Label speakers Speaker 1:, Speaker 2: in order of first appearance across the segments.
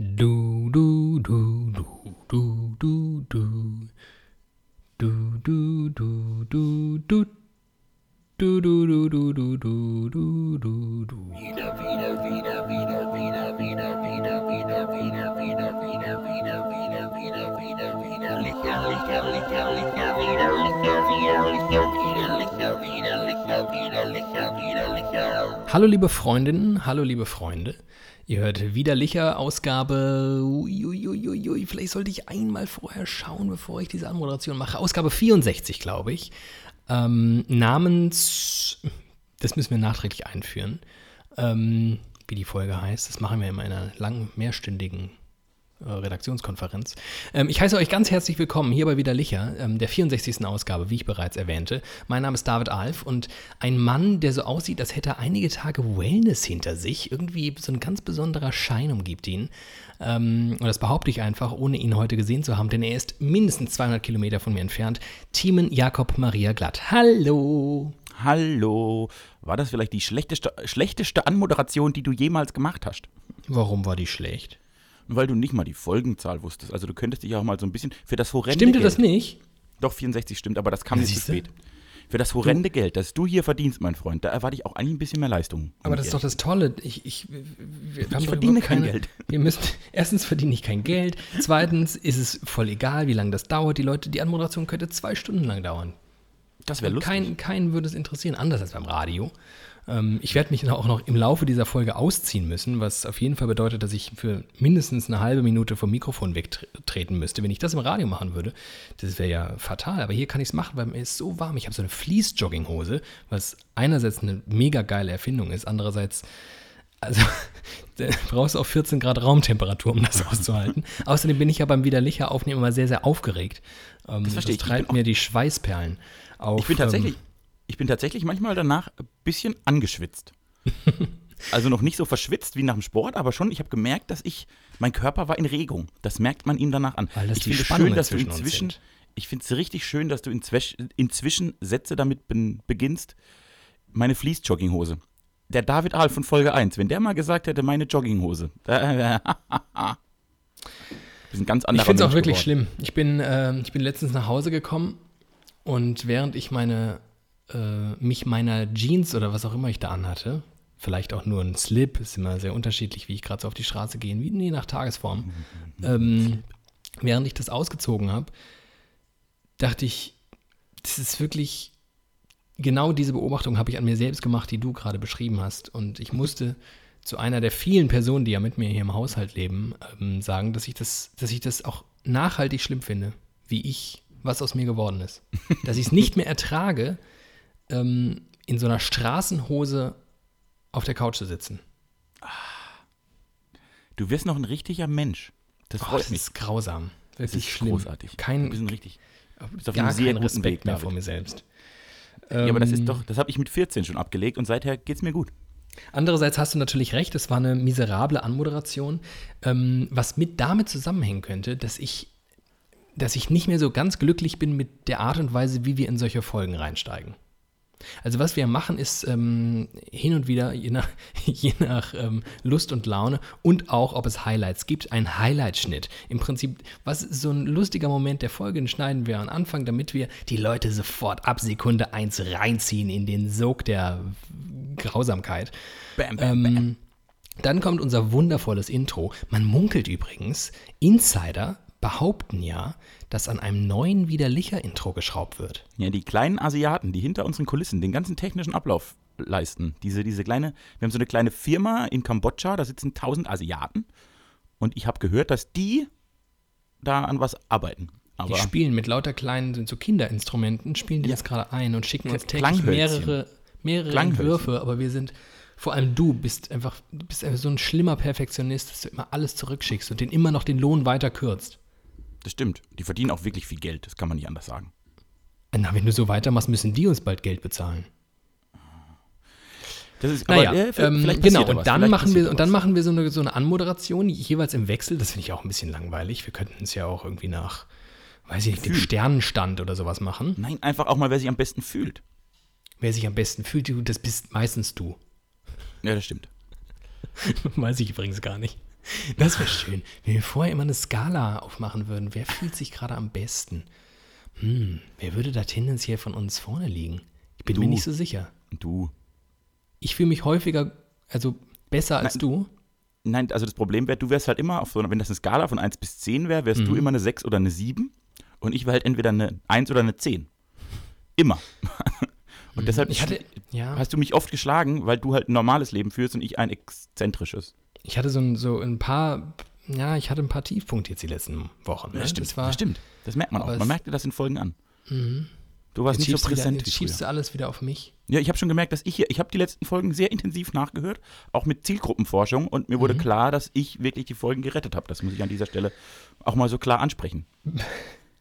Speaker 1: Do do do. Hallo liebe Freundinnen, hallo liebe Freunde. Ihr hört widerlicher Ausgabe. Uiuiuiui, vielleicht sollte ich einmal vorher schauen, bevor ich diese Anmoderation mache. Ausgabe 64, glaube ich. Ähm, namens. Das müssen wir nachträglich einführen. Ähm, wie die Folge heißt. Das machen wir in einer langen, mehrstündigen Redaktionskonferenz. Ähm, ich heiße euch ganz herzlich willkommen hier bei Widerlicher, ähm, der 64. Ausgabe, wie ich bereits erwähnte. Mein Name ist David Alf und ein Mann, der so aussieht, als hätte er einige Tage Wellness hinter sich. Irgendwie so ein ganz besonderer Schein umgibt ihn. Ähm, und das behaupte ich einfach, ohne ihn heute gesehen zu haben, denn er ist mindestens 200 Kilometer von mir entfernt. Thiemen Jakob Maria Glatt. Hallo!
Speaker 2: Hallo. War das vielleicht die schlechteste, schlechteste Anmoderation, die du jemals gemacht hast?
Speaker 1: Warum war die schlecht?
Speaker 2: Weil du nicht mal die Folgenzahl wusstest. Also du könntest dich auch mal so ein bisschen für das horrende
Speaker 1: Stimmte
Speaker 2: Geld.
Speaker 1: das nicht?
Speaker 2: Doch, 64 stimmt, aber das kam
Speaker 1: Ja,
Speaker 2: jetzt zu spät. Für das horrende Geld, das du hier verdienst, mein Freund, da erwarte ich auch eigentlich ein bisschen mehr Leistung.
Speaker 1: Aber das ist doch das Tolle. Ich, ich, doch
Speaker 2: verdiene
Speaker 1: überhaupt
Speaker 2: kein
Speaker 1: keine-
Speaker 2: Geld.
Speaker 1: Wir müssen, erstens verdiene ich kein Geld. Zweitens ist es voll egal, wie lange das dauert. Die Leute, die Anmoderation könnte zwei Stunden lang dauern.
Speaker 2: Das wäre lustig.
Speaker 1: Kein, keinen würde es interessieren, anders als beim Radio. Ähm, ich werde mich auch noch im Laufe dieser Folge ausziehen müssen, was auf jeden Fall bedeutet, dass ich für mindestens eine halbe Minute vom Mikrofon wegtreten müsste. Wenn ich das im Radio machen würde, das wäre ja fatal. Aber hier kann ich es machen, weil mir ist so warm. Ich habe so eine Fleece-Jogginghose, was einerseits eine mega geile Erfindung ist, andererseits also, brauchst du auch 14 Grad Raumtemperatur, um das auszuhalten. Außerdem bin ich ja beim widerlicher Aufnehmen immer sehr, sehr aufgeregt. Ähm, das
Speaker 2: verstehe ich. Ich
Speaker 1: treibt
Speaker 2: bin
Speaker 1: mir die Schweißperlen auf.
Speaker 2: Ich bin tatsächlich,
Speaker 1: Ähm,
Speaker 2: ich bin tatsächlich manchmal danach ein bisschen angeschwitzt. also noch nicht so verschwitzt wie nach dem Sport, aber schon, ich habe gemerkt, dass ich, mein Körper war in Regung. Das merkt man ihm danach an.
Speaker 1: Weil das
Speaker 2: ich
Speaker 1: die
Speaker 2: finde
Speaker 1: Spannungen
Speaker 2: schön, dass du inzwischen, ich finde es richtig schön, dass du inzwischen, inzwischen Sätze damit beginnst. Meine Fleece-Jogginghose. Der David Ahl von Folge 1, wenn der mal gesagt hätte, meine Jogginghose. Da, das ist ein ganz anderer
Speaker 1: Ich finde es auch wirklich
Speaker 2: geworden.
Speaker 1: schlimm. Ich bin, ähm, ich bin letztens nach Hause gekommen und während ich meine, äh, mich meiner Jeans oder was auch immer ich da anhatte, vielleicht auch nur ein Slip, ist immer sehr unterschiedlich, wie ich gerade so auf die Straße gehe, wie je nach Tagesform. ähm, während ich das ausgezogen habe, dachte ich, das ist wirklich genau diese Beobachtung habe ich an mir selbst gemacht, die du gerade beschrieben hast. Und ich musste zu einer der vielen Personen, die ja mit mir hier im Haushalt leben, ähm, sagen, dass ich das, dass ich das auch nachhaltig schlimm finde, wie ich, was aus mir geworden ist. Dass ich es nicht mehr ertrage, ähm, in so einer Straßenhose auf der Couch zu sitzen.
Speaker 2: Du wirst noch ein richtiger Mensch. Das
Speaker 1: Oh, das ist grausam.
Speaker 2: Das
Speaker 1: Wirklich
Speaker 2: ist
Speaker 1: schlimm.
Speaker 2: großartig.
Speaker 1: Kein,
Speaker 2: du bist ein richtig. bist auf
Speaker 1: gar keinen Respekt mehr vor mir selbst.
Speaker 2: Ja, aber das
Speaker 1: Ähm,
Speaker 2: ist doch, das habe ich mit 14 schon abgelegt und seither geht's mir gut.
Speaker 1: Andererseits hast du natürlich recht, es war eine miserable Anmoderation, ähm, was mit damit zusammenhängen könnte, dass ich, dass ich nicht mehr so ganz glücklich bin mit der Art und Weise, wie wir in solche Folgen reinsteigen. Also was wir machen, ist ähm, hin und wieder, je nach, je nach ähm, Lust und Laune und auch, ob es Highlights gibt, ein Highlight-Schnitt. Im Prinzip, was ist so ein lustiger Moment der Folge, den schneiden wir am Anfang, damit wir die Leute sofort ab Sekunde 1 reinziehen in den Sog der Grausamkeit.
Speaker 2: Bam, bam,
Speaker 1: Ähm, dann kommt unser wundervolles Intro. Man munkelt übrigens, Insider behaupten ja, dass an einem neuen Widerlicher-Intro geschraubt wird.
Speaker 2: Ja, die kleinen Asiaten, die hinter unseren Kulissen den ganzen technischen Ablauf leisten. Diese, diese kleine, wir haben so eine kleine Firma in Kambodscha, da sitzen 1000 Asiaten und ich habe gehört, dass die da an was arbeiten. Aber
Speaker 1: Die spielen mit lauter kleinen, sind so Kinderinstrumenten, spielen die
Speaker 2: Ja.
Speaker 1: jetzt gerade ein und schicken uns täglich mehrere, mehrere. Entwürfe, aber wir sind, vor allem du bist einfach, du bist einfach so ein schlimmer Perfektionist, dass du immer alles zurückschickst und den immer noch den Lohn weiter kürzt.
Speaker 2: Das stimmt, die verdienen auch wirklich viel Geld, das kann man nicht anders sagen.
Speaker 1: Na, wenn du so weitermachst, müssen die uns bald Geld bezahlen.
Speaker 2: Das ist,
Speaker 1: Naja,
Speaker 2: äh, v-
Speaker 1: ähm,
Speaker 2: vielleicht
Speaker 1: genau, und dann
Speaker 2: vielleicht
Speaker 1: machen wir, und dann machen wir so eine, so eine Anmoderation, jeweils im Wechsel. Das finde ich auch ein bisschen langweilig. Wir könnten es ja auch irgendwie nach, weiß ich nicht, dem
Speaker 2: Gefühl.
Speaker 1: Sternenstand oder sowas machen.
Speaker 2: Nein, einfach auch mal, wer sich am besten fühlt.
Speaker 1: Wer sich am besten fühlt, das bist meistens du.
Speaker 2: Ja, das stimmt.
Speaker 1: Weiß ich übrigens gar nicht. Das wäre schön, wenn wir vorher immer eine Skala aufmachen würden. Wer fühlt sich gerade am besten? Hm, wer würde da tendenziell von uns vorne liegen? Ich bin
Speaker 2: Du.
Speaker 1: mir nicht so sicher.
Speaker 2: Du.
Speaker 1: Ich fühle mich häufiger, also besser als
Speaker 2: Nein.
Speaker 1: du.
Speaker 2: Nein, also das Problem wäre, du wärst halt immer auf so einer, wenn das eine Skala von 1 bis 10 wäre, wärst
Speaker 1: Mhm.
Speaker 2: du immer eine 6 oder eine 7 und ich wäre halt entweder eine 1 oder eine 10. Immer. und deshalb
Speaker 1: Mhm. Ich hatte, ja,
Speaker 2: hast du mich oft geschlagen, weil du halt ein normales Leben führst und ich ein exzentrisches.
Speaker 1: Ich hatte so ein, so ein paar, ja, ich hatte ein paar Tiefpunkte jetzt die letzten Wochen. Ne? Das war,
Speaker 2: das stimmt. Das merkt man auch. Man
Speaker 1: es-
Speaker 2: merkt dir das in Folgen an. Du warst
Speaker 1: Jetzt
Speaker 2: nicht so
Speaker 1: du wieder,
Speaker 2: präsent
Speaker 1: jetzt schiebst du alles wieder auf mich.
Speaker 2: Ja, ich habe schon gemerkt, dass ich hier, ich habe die letzten Folgen sehr intensiv nachgehört, auch mit Zielgruppenforschung und mir
Speaker 1: Mhm.
Speaker 2: wurde klar, dass ich wirklich die Folgen gerettet habe. Das muss ich an dieser Stelle auch mal so klar ansprechen.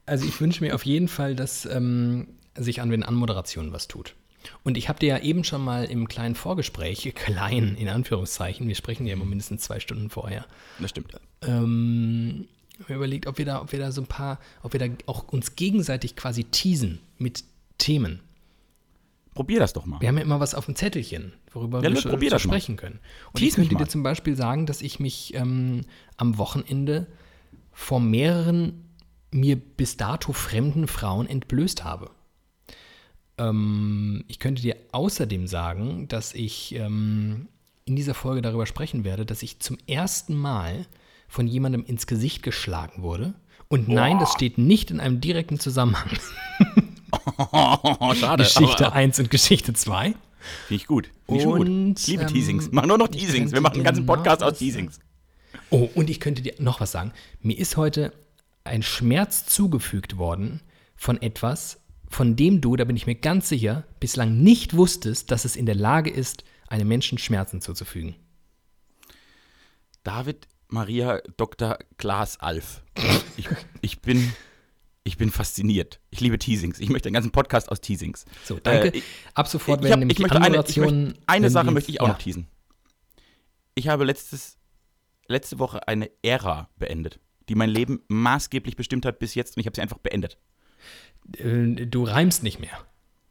Speaker 1: Also ich wünsche mir auf jeden Fall, dass ähm, sich an den Anmoderationen was tut. Und ich habe dir ja eben schon mal im kleinen Vorgespräch, klein in Anführungszeichen, wir sprechen ja immer mindestens zwei Stunden vorher,
Speaker 2: Das stimmt.
Speaker 1: ähm, überlegt, ob wir da, ob wir da so ein paar, ob wir da auch uns gegenseitig quasi teasen mit Themen.
Speaker 2: Probier das doch mal.
Speaker 1: Wir haben ja immer was auf dem Zettelchen, worüber
Speaker 2: Ja,
Speaker 1: wir schon
Speaker 2: probier das mal.
Speaker 1: sprechen können. Und
Speaker 2: Tease
Speaker 1: ich könnte dir zum Beispiel sagen, dass ich mich ähm, am Wochenende vor mehreren mir bis dato fremden Frauen entblößt habe. Ähm, ich könnte dir außerdem sagen, dass ich ähm, in dieser Folge darüber sprechen werde, dass ich zum ersten Mal von jemandem ins Gesicht geschlagen wurde. Und nein, das steht nicht in einem direkten Zusammenhang.
Speaker 2: Oh, schade.
Speaker 1: Geschichte
Speaker 2: aber-
Speaker 1: 1 und Geschichte 2.
Speaker 2: Finde ich gut. Finde ich
Speaker 1: Und,
Speaker 2: gut. Liebe
Speaker 1: ähm,
Speaker 2: Teasings. Mach nur noch Teasings. Wir machen einen ganzen Podcast aus Teasings.
Speaker 1: Oh, und ich könnte dir noch was sagen. Mir ist heute ein Schmerz zugefügt worden von etwas, von dem du, da bin ich mir ganz sicher, bislang nicht wusstest, dass es in der Lage ist, einem Menschen Schmerzen zuzufügen.
Speaker 2: David Maria Dr. Klaas Alf. Ich, ich, bin, ich bin fasziniert. Ich liebe Teasings. Ich möchte einen ganzen Podcast aus Teasings.
Speaker 1: So, danke.
Speaker 2: Äh, ich-
Speaker 1: Ab sofort werden
Speaker 2: hab,
Speaker 1: nämlich die
Speaker 2: eine,
Speaker 1: Anmoderationen.
Speaker 2: möchte, eine Sache
Speaker 1: die-
Speaker 2: möchte ich auch
Speaker 1: ja.
Speaker 2: noch teasen. Ich habe letztes, letzte Woche eine Ära beendet, die mein Leben maßgeblich bestimmt hat bis jetzt und ich habe sie einfach beendet.
Speaker 1: Äh, Du reimst nicht mehr.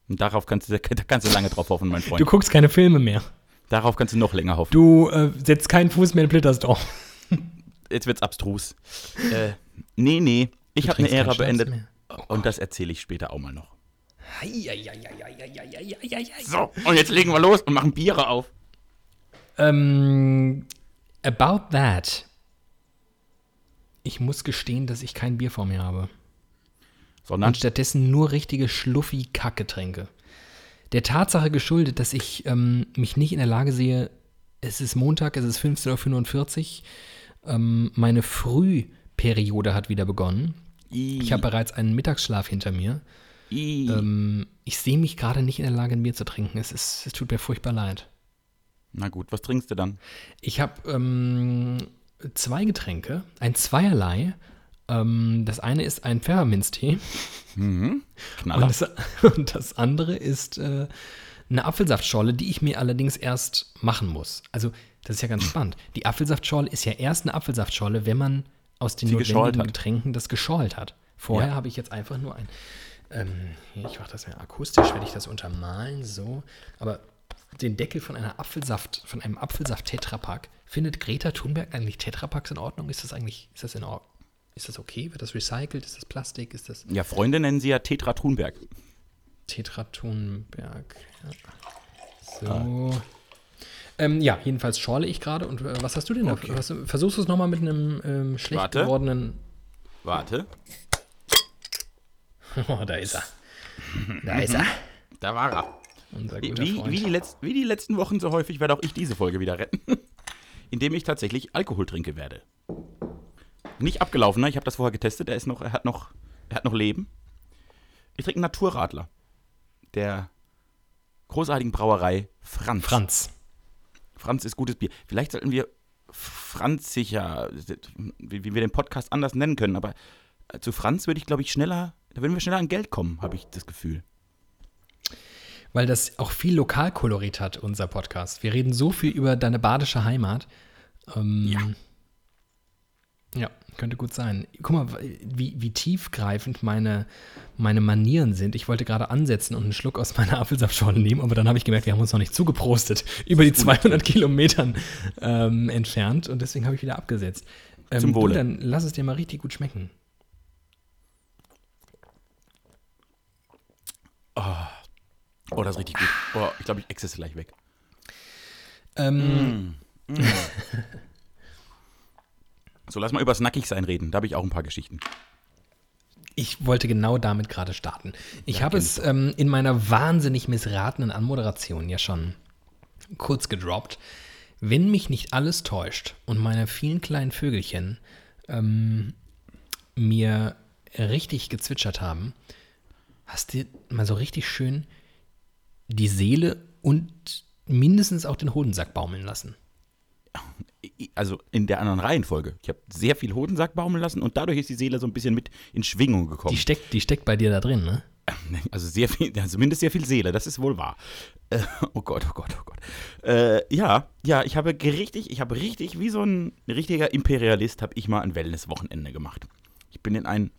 Speaker 2: Und darauf kannst du, da kannst du lange drauf hoffen, mein Freund.
Speaker 1: Du guckst keine Filme mehr.
Speaker 2: darauf kannst du noch länger hoffen.
Speaker 1: Du äh, setzt keinen Fuß mehr in Blittersdorf.
Speaker 2: Jetzt wird's abstrus. äh, nee, nee. Ich habe eine Ära beendet.
Speaker 1: mehr.
Speaker 2: Und das erzähle ich später auch mal noch. So, und jetzt legen wir los und machen Biere auf.
Speaker 1: Ähm, about that. Ich muss gestehen, dass ich kein Bier vor mir habe.
Speaker 2: Sondern
Speaker 1: Und stattdessen nur richtige Schluffi-Kackgetränke. Der Tatsache geschuldet, dass ich ähm, mich nicht in der Lage sehe, es ist Montag, es ist 15.45 Uhr, ähm, meine Frühperiode hat wieder begonnen. Ich habe bereits einen Mittagsschlaf hinter mir.
Speaker 2: I,
Speaker 1: Ähm, ich sehe mich gerade nicht in der Lage, ein Bier zu trinken. Es, ist, es tut mir furchtbar leid.
Speaker 2: Na gut, was trinkst du dann?
Speaker 1: Ich habe ähm, zwei Getränke, ein Zweierlei. Ähm, das eine ist ein Pfefferminztee und
Speaker 2: Knaller.
Speaker 1: das, und das andere ist äh, eine Apfelsaftschorle, die ich mir allerdings erst machen muss. Also, das ist ja ganz spannend. Die Apfelsaftschorle ist ja erst eine Apfelsaftschorle, wenn man aus den
Speaker 2: Sie
Speaker 1: notwendigen. Getränken das geschorlt hat. Vorher
Speaker 2: Ja.
Speaker 1: habe ich jetzt einfach nur ein. Ähm, ich mache das ja akustisch, werde ich das untermalen, so. Aber den Deckel von einer Apfelsaft, von einem Apfelsaft-Tetrapack, findet Greta Thunberg eigentlich Tetrapacks in Ordnung? Ist das eigentlich, ist das in Ordnung? Ist das okay? Wird das recycelt? Ist das Plastik? Ist das
Speaker 2: Ja, Freunde nennen sie ja Tetra Thunberg.
Speaker 1: Tetra Thunberg? Ja. So. Ähm, ja, jedenfalls schorle ich gerade. Und äh, was hast du denn da?
Speaker 2: Okay.
Speaker 1: Was, versuchst du es nochmal mit einem ähm, schlecht
Speaker 2: Warte.
Speaker 1: gewordenen.
Speaker 2: Warte,
Speaker 1: Oh, da ist er. Da ist er.
Speaker 2: da war er.
Speaker 1: Unser
Speaker 2: Wie,
Speaker 1: guter
Speaker 2: wie,
Speaker 1: Freund.
Speaker 2: wie, die letz, wie die letzten Wochen so häufig werde auch ich diese Folge wieder retten. Indem ich tatsächlich Alkohol trinke werde. Nicht abgelaufener, ich habe das vorher getestet, er, ist noch, er, hat noch, er hat noch Leben. Ich trinke einen Naturradler. Der großartigen Brauerei Franz.
Speaker 1: Franz.
Speaker 2: Franz ist gutes Bier. Vielleicht sollten wir Franz sicher, wie, wie wir den Podcast anders nennen können, aber äh, zu Franz würde ich, glaube ich, schneller, da würden wir schneller an Geld kommen, habe ich das Gefühl.
Speaker 1: Weil das auch viel Lokalkolorit hat, unser Podcast. Wir reden so viel über deine badische Heimat. Ähm,
Speaker 2: Ja.
Speaker 1: Ja, könnte gut sein. Guck mal, wie, wie tiefgreifend meine, meine Manieren sind. Ich wollte gerade ansetzen und einen Schluck aus meiner Apfelsaftschorle nehmen, aber dann habe ich gemerkt, wir haben uns noch nicht zugeprostet. Über die 200 Kilometern ähm, entfernt und deswegen habe ich wieder abgesetzt. Ähm,
Speaker 2: Zum Wohle.
Speaker 1: Du, dann lass es dir mal richtig gut schmecken.
Speaker 2: Oh, das ist richtig gut. Oh, ich glaube, ich exzesse gleich weg.
Speaker 1: Ähm,
Speaker 2: So, lass mal über Snackig sein reden. Da habe ich auch ein paar Geschichten.
Speaker 1: Ich wollte genau damit gerade starten. Ich habe es ähm, in meiner wahnsinnig missratenen Anmoderation ja schon kurz gedroppt. Wenn mich nicht alles täuscht und meine vielen kleinen Vögelchen ähm, mir richtig gezwitschert haben, hast du mal so richtig schön die Seele und mindestens auch den Hodensack baumeln lassen.
Speaker 2: Also in der anderen Reihenfolge. Ich habe sehr viel Hodensack baumeln lassen und dadurch ist die Seele so ein bisschen mit in Schwingung gekommen.
Speaker 1: Die steckt, die steckt bei dir da drin, ne?
Speaker 2: Also sehr viel, zumindest sehr viel Seele, das ist wohl wahr. Äh, oh Gott, oh Gott, oh Gott. Äh, ja, ja, ich habe richtig, ich habe richtig, wie so ein richtiger Imperialist, habe ich mal ein Wellness-Wochenende gemacht. Ich bin in ein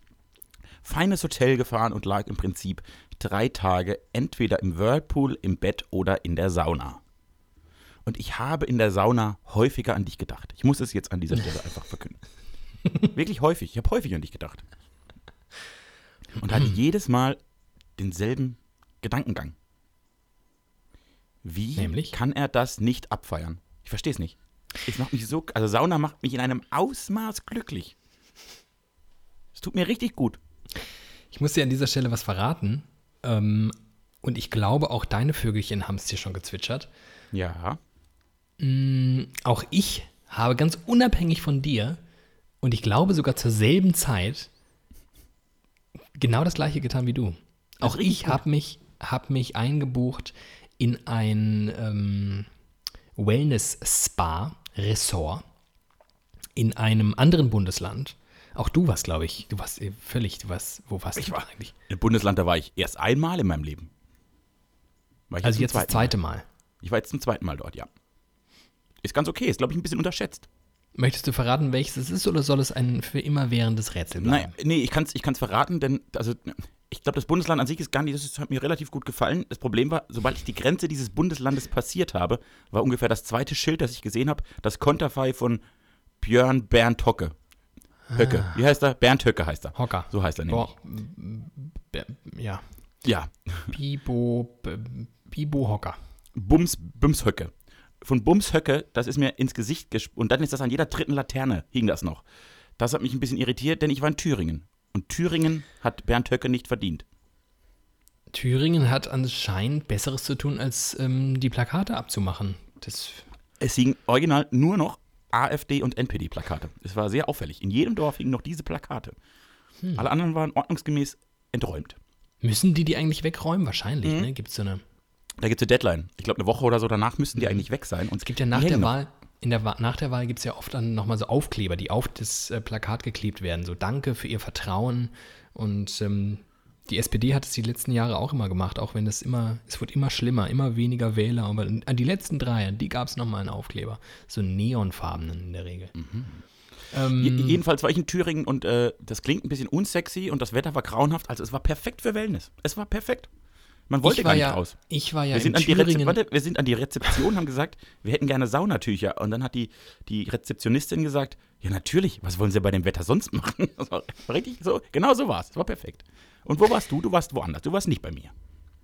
Speaker 2: feines Hotel gefahren und lag im Prinzip drei Tage entweder im Whirlpool, im Bett oder in der Sauna. Und ich habe in der Sauna häufiger an dich gedacht. Ich muss es jetzt an dieser Stelle einfach verkünden. Wirklich häufig. Ich habe häufig an dich gedacht. Und hatte jedes Mal denselben Gedankengang. Wie
Speaker 1: Nämlich?
Speaker 2: kann er das nicht abfeiern? Ich verstehe es nicht. Es macht mich so, also Sauna macht mich in einem Ausmaß glücklich. Es tut mir richtig gut.
Speaker 1: Ich muss dir an dieser Stelle was verraten. Ähm, und ich glaube, auch deine Vögelchen haben es dir schon gezwitschert.
Speaker 2: Ja.
Speaker 1: Auch ich habe ganz unabhängig von dir und ich glaube sogar zur selben Zeit genau das gleiche getan wie du. Auch
Speaker 2: richtig
Speaker 1: ich habe mich, hab mich eingebucht in ein ähm, Wellness-Spa-Ressort in einem anderen Bundesland. Auch du warst, glaube ich, du warst äh, völlig, du warst, wo warst
Speaker 2: Ich
Speaker 1: du
Speaker 2: war
Speaker 1: eigentlich?
Speaker 2: Im Bundesland, da war ich erst einmal in meinem Leben.
Speaker 1: Also
Speaker 2: zum
Speaker 1: jetzt das zweite Mal.
Speaker 2: Mal. Ich war jetzt zum zweiten Mal dort, ja. Ist ganz okay, ist, glaube ich, ein bisschen unterschätzt.
Speaker 1: Möchtest du verraten, welches es ist, oder soll es ein für immer währendes Rätsel bleiben?
Speaker 2: Nein, nee, ich kann es ich kann's verraten, denn also, ich glaube, das Bundesland an sich ist gar nicht, das ist, hat mir relativ gut gefallen. Das Problem war, sobald ich die Grenze dieses Bundeslandes passiert habe, war ungefähr das zweite Schild, das ich gesehen habe, das Konterfei von Björn Bernd Hocke. Höcke. Wie heißt er? Bernd Höcke heißt er.
Speaker 1: Hocker.
Speaker 2: So heißt er nämlich.
Speaker 1: Boah, b- ja.
Speaker 2: Ja,
Speaker 1: Bibo, Bibo Hocker.
Speaker 2: Bums, Bums Höcke. Von Bums Höcke, das ist mir ins Gesicht gesp und dann ist das an jeder dritten Laterne, hing das noch. Das hat mich ein bisschen irritiert, denn ich war in Thüringen. Und Thüringen hat Bernd Höcke nicht verdient.
Speaker 1: Thüringen hat anscheinend Besseres zu tun, als ähm, die Plakate abzumachen. Das,
Speaker 2: Es hingen original nur noch AfD und NPD-Plakate. Es war sehr auffällig. In jedem Dorf hingen noch diese Plakate. Alle anderen waren ordnungsgemäß enträumt.
Speaker 1: müssen die die eigentlich wegräumen? Wahrscheinlich, ne? Gibt es so eine.
Speaker 2: Da gibt es eine Deadline. Ich glaube, eine Woche oder so danach müssten die eigentlich weg sein. Und
Speaker 1: Es gibt ja nach der. Wahl, in der nach der Wahl gibt es ja oft dann nochmal so Aufkleber, die auf das äh, Plakat geklebt werden. So Danke für Ihr Vertrauen. Und ähm, die SPD hat es die letzten Jahre auch immer gemacht, auch wenn es immer, es wird immer schlimmer, immer weniger Wähler. Aber an die letzten drei, die gab es nochmal einen Aufkleber. So neonfarbenen in der Regel. Ähm,
Speaker 2: Je- Jedenfalls war ich in Thüringen und äh, das klingt ein bisschen unsexy und das Wetter war grauenhaft. Also es war perfekt für Wellness. Es war perfekt. Man wollte gar nicht
Speaker 1: ja,
Speaker 2: raus.
Speaker 1: Ich war ja
Speaker 2: Wir sind,
Speaker 1: in
Speaker 2: an die Rezep. Warte, wir sind an die Rezeption, haben gesagt, wir hätten gerne Saunatücher. Und dann hat die, die Rezeptionistin gesagt, ja natürlich, was wollen Sie bei dem Wetter sonst machen? Das war richtig so, genau so war es. Es war perfekt. Und wo warst du? Du warst woanders. Du warst nicht bei mir.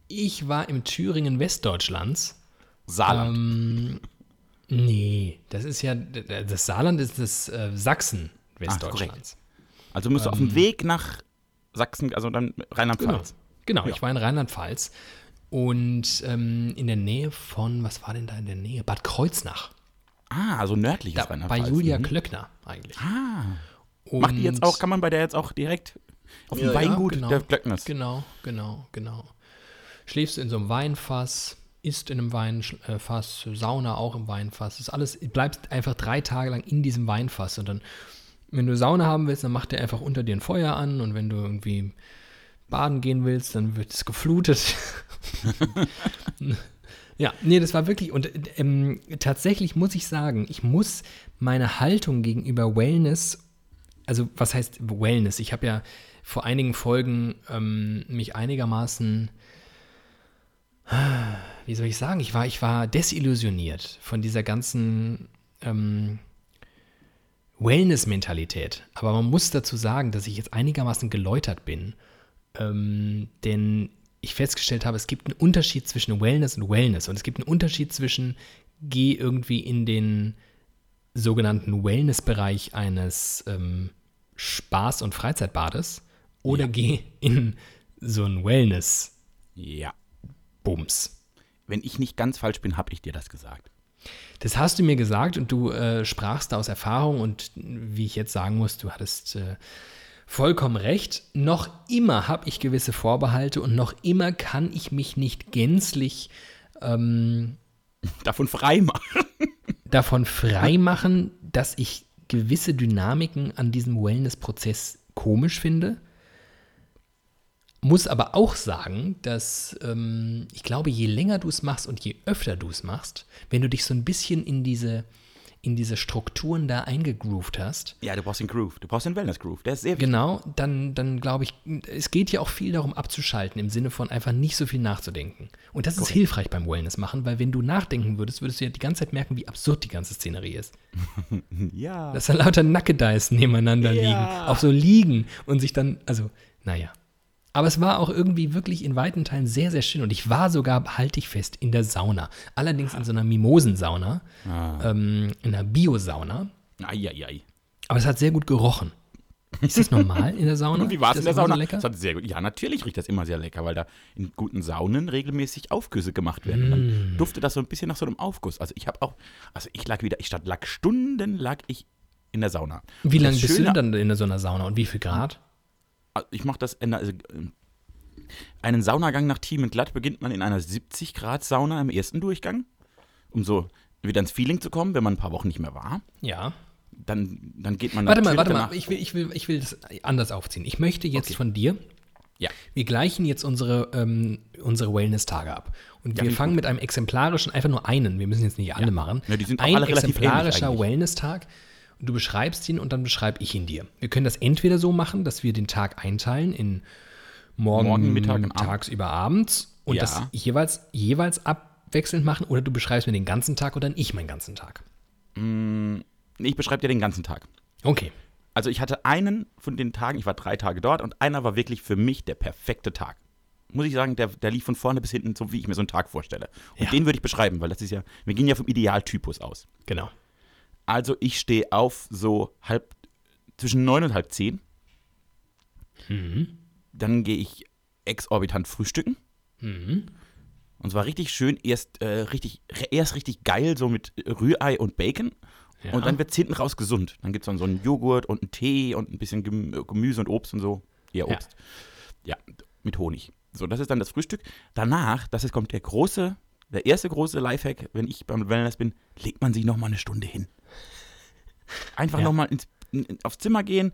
Speaker 1: Ich war im Thüringen Westdeutschlands.
Speaker 2: Saarland.
Speaker 1: Ähm, nee, das ist ja, das Saarland ist das äh, Sachsen Westdeutschlands.
Speaker 2: also musst du auf dem Weg nach Sachsen, also dann Rheinland-Pfalz.
Speaker 1: Genau,
Speaker 2: Ja.
Speaker 1: ich war in Rheinland-Pfalz und ähm, in der Nähe von, was war denn da in der Nähe? Bad Kreuznach.
Speaker 2: Ah, also nördliches
Speaker 1: Da, bei
Speaker 2: Rheinland-Pfalz.
Speaker 1: Julia
Speaker 2: Mhm.
Speaker 1: Klöckner eigentlich.
Speaker 2: Ah.
Speaker 1: Und
Speaker 2: Macht die jetzt auch, kann man bei der jetzt auch direkt auf dem
Speaker 1: Ja,
Speaker 2: Weingut
Speaker 1: ja, genau.
Speaker 2: der Glöckners?
Speaker 1: Genau, genau, genau. Schläfst in so einem Weinfass, isst in einem Weinfass, Sauna auch im Weinfass. Das ist alles, bleibst einfach drei Tage lang in diesem Weinfass. Und dann, wenn du Sauna haben willst, dann macht der einfach unter dir ein Feuer an. Und wenn du irgendwie baden gehen willst, dann wird es geflutet. ja, nee, das war wirklich. Und ähm, tatsächlich muss ich sagen, ich muss meine Haltung gegenüber Wellness also was heißt Wellness? Ich habe ja vor einigen Folgen ähm, mich einigermaßen, wie soll ich sagen, ich war, ich war desillusioniert von dieser ganzen ähm, Wellness-Mentalität. Aber man muss dazu sagen, dass ich jetzt einigermaßen geläutert bin. Ähm, denn ich festgestellt habe, es gibt einen Unterschied zwischen Wellness und Wellness. Und es gibt einen Unterschied zwischen, geh irgendwie in den sogenannten Wellness-Bereich eines ähm, Spaß- und Freizeitbades oder
Speaker 2: Ja.
Speaker 1: geh in so ein Wellness-Bums.
Speaker 2: Ja. Wenn ich nicht ganz falsch bin, habe ich dir das gesagt.
Speaker 1: Das hast du mir gesagt und du äh, sprachst da aus Erfahrung und wie ich jetzt sagen muss, du hattest äh, vollkommen recht. Noch immer habe ich gewisse Vorbehalte und noch immer kann ich mich nicht gänzlich ähm,
Speaker 2: Davon frei machen.
Speaker 1: davon freimachen, dass ich gewisse Dynamiken an diesem Wellness-Prozess komisch finde. Muss aber auch sagen, dass ähm, ich glaube, je länger du es machst und je öfter du es machst, wenn du dich so ein bisschen in diese, in diese Strukturen da eingegroovt hast,
Speaker 2: Ja, du brauchst den Groove. Du brauchst den Wellness-Groove. Der ist sehr wichtig.
Speaker 1: genau, dann, dann glaube ich, es geht ja auch viel darum abzuschalten, im Sinne von einfach nicht so viel nachzudenken. Und das ist hilfreich beim Wellness machen, weil wenn du nachdenken würdest, würdest du ja die ganze Zeit merken, wie absurd die ganze Szenerie ist.
Speaker 2: Ja.
Speaker 1: Dass da lauter Nackedeis nebeneinander
Speaker 2: Ja.
Speaker 1: liegen, auf so liegen und sich dann, also, naja. Aber es war auch irgendwie wirklich in weiten Teilen sehr, sehr schön. Und ich war sogar, halte ich fest, in der Sauna. Allerdings in so einer Mimosensauna, ähm, in einer Biosauna.
Speaker 2: Eieiei.
Speaker 1: Aber es hat sehr gut gerochen. Ist das normal in der Sauna?
Speaker 2: Und wie war es in der Sauna?
Speaker 1: So lecker?
Speaker 2: Das hat sehr gut. Ja, natürlich riecht das immer sehr lecker, weil da in guten Saunen regelmäßig Aufgüsse gemacht werden. Und
Speaker 1: Mm.
Speaker 2: Dann duftet das so ein bisschen nach so einem Aufguss. Also ich habe auch, also ich lag wieder, ich stand, lag Stunden lag ich in der Sauna.
Speaker 1: Wie lange bist du dann in so einer Sauna und wie viel Grad?
Speaker 2: Also ich mache das, in, also, äh, einen Saunagang nach Team Glatt beginnt man in einer 70 Grad Sauna im ersten Durchgang, um so wieder ins Feeling zu kommen, wenn man ein paar Wochen nicht mehr war.
Speaker 1: Ja.
Speaker 2: Dann, dann geht man
Speaker 1: Warte mal, warte mal. Ich will, ich, will, ich will das anders aufziehen. Ich möchte jetzt
Speaker 2: Okay.
Speaker 1: von dir,
Speaker 2: Ja.
Speaker 1: wir gleichen jetzt unsere, ähm, unsere Wellness-Tage ab. Und wir
Speaker 2: finde ich
Speaker 1: fangen
Speaker 2: gut.
Speaker 1: mit einem exemplarischen, einfach nur einen, wir müssen jetzt nicht alle machen.
Speaker 2: Ja, die sind
Speaker 1: Ein
Speaker 2: alle
Speaker 1: exemplarischer
Speaker 2: eigentlich.
Speaker 1: Du beschreibst ihn und dann beschreibe ich ihn dir. Wir können das entweder so machen, dass wir den Tag einteilen in morgen,
Speaker 2: Morgen, Mittag und
Speaker 1: tagsüber abends und
Speaker 2: Ja.
Speaker 1: das jeweils, jeweils abwechselnd machen oder du beschreibst mir den ganzen Tag oder dann ich meinen ganzen Tag.
Speaker 2: Ich beschreibe dir den ganzen Tag.
Speaker 1: Okay.
Speaker 2: Also ich hatte einen von den Tagen, ich war drei Tage dort und einer war wirklich für mich der perfekte Tag. Muss ich sagen, der, der lief von vorne bis hinten, so wie ich mir so einen Tag vorstelle. Und
Speaker 1: Ja.
Speaker 2: den würde ich beschreiben, weil das ist ja, wir gehen ja vom Idealtypus aus.
Speaker 1: Genau.
Speaker 2: Also ich stehe auf so halb, zwischen neun und halb zehn.
Speaker 1: Mhm.
Speaker 2: Dann gehe ich exorbitant frühstücken.
Speaker 1: Mhm.
Speaker 2: Und zwar richtig schön, erst, äh, richtig, erst richtig geil, so mit Rührei und Bacon.
Speaker 1: Ja.
Speaker 2: Und dann wird es hinten raus gesund. Dann gibt es dann so einen Joghurt und einen Tee und ein bisschen Gem- Gemüse und Obst und so. Eher
Speaker 1: Ja.
Speaker 2: Obst. Ja. mit Honig. So, das ist dann das Frühstück. Danach, das ist, kommt der große, der erste große Lifehack, wenn ich beim Wellness bin, legt man sich noch mal eine Stunde hin. Einfach
Speaker 1: Ja.
Speaker 2: noch mal ins, in, aufs Zimmer gehen,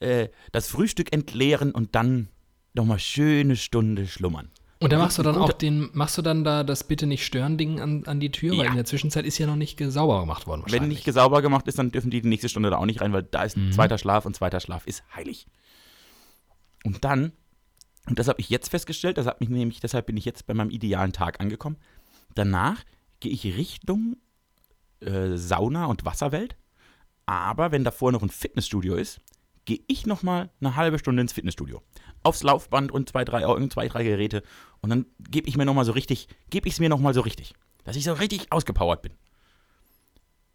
Speaker 2: äh, das Frühstück entleeren und dann noch mal schöne Stunde schlummern.
Speaker 1: Und da machst du dann auch den, machst du dann da das bitte nicht stören Ding an, an die Tür, weil
Speaker 2: Ja.
Speaker 1: in der Zwischenzeit ist ja noch nicht sauber gemacht worden
Speaker 2: Wenn nicht sauber gemacht ist, dann dürfen die die nächste Stunde da auch nicht rein, weil da ist
Speaker 1: Mhm.
Speaker 2: zweiter Schlaf und zweiter Schlaf ist heilig. Und dann, und das habe ich jetzt festgestellt, das hat mich nämlich, deshalb bin ich jetzt bei meinem idealen Tag angekommen. Danach gehe ich Richtung äh, Sauna und Wasserwelt. Aber wenn davor noch ein Fitnessstudio ist, gehe ich noch mal eine halbe Stunde ins Fitnessstudio. Aufs Laufband und zwei, drei, irgend zwei, drei Geräte. Und dann gebe ich mir noch mal so richtig, gebe ich es mir noch mal so richtig. Dass ich so richtig ausgepowert bin.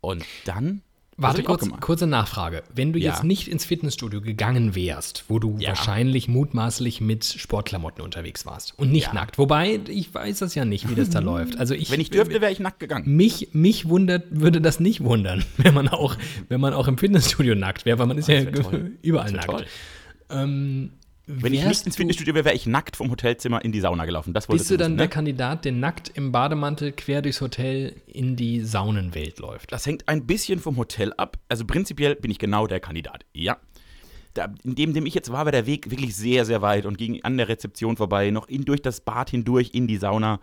Speaker 2: Und dann.
Speaker 1: Warte kurz, kurze Nachfrage. Wenn du
Speaker 2: Ja.
Speaker 1: jetzt nicht ins Fitnessstudio gegangen wärst, wo du
Speaker 2: Ja.
Speaker 1: wahrscheinlich mutmaßlich mit Sportklamotten unterwegs warst und nicht
Speaker 2: Ja.
Speaker 1: nackt, wobei ich weiß das ja nicht, wie das da läuft. Also ich,
Speaker 2: Wenn ich dürfte, wäre ich nackt gegangen.
Speaker 1: mich, mich wundert, würde das nicht wundern, wenn man auch, wenn man auch im Fitnessstudio nackt wäre, weil man ist ja
Speaker 2: toll.
Speaker 1: überall nackt. Ähm,
Speaker 2: Wenn ich nicht ins Fitnessstudio wäre, wäre ich nackt vom Hotelzimmer in die Sauna gelaufen. Das
Speaker 1: Bist du dann
Speaker 2: wissen,
Speaker 1: der
Speaker 2: ne?
Speaker 1: Kandidat, der nackt im Bademantel quer durchs Hotel in die Saunenwelt läuft?
Speaker 2: Das hängt ein bisschen vom Hotel ab. Also prinzipiell bin ich genau der Kandidat. Ja. Da, in dem, dem ich jetzt war, war der Weg wirklich sehr, sehr weit und ging an der Rezeption vorbei, noch in, durch das Bad hindurch in die Sauna.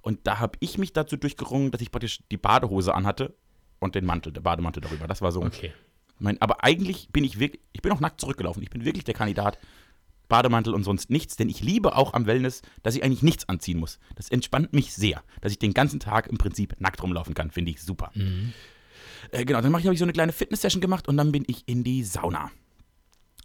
Speaker 2: Und da habe ich mich dazu durchgerungen, dass ich praktisch die Badehose anhatte und den Mantel, der Bademantel darüber. Das war so
Speaker 1: Okay.
Speaker 2: Mein, aber eigentlich bin ich wirklich, ich bin auch nackt zurückgelaufen. Ich bin wirklich der Kandidat. Bademantel und sonst nichts, denn ich liebe auch am Wellness, dass ich eigentlich nichts anziehen muss. Das entspannt mich sehr, dass ich den ganzen Tag im Prinzip nackt rumlaufen kann, finde ich super.
Speaker 1: Mhm.
Speaker 2: Äh, genau, dann habe ich so eine kleine Fitness-Session gemacht und dann bin ich in die Sauna.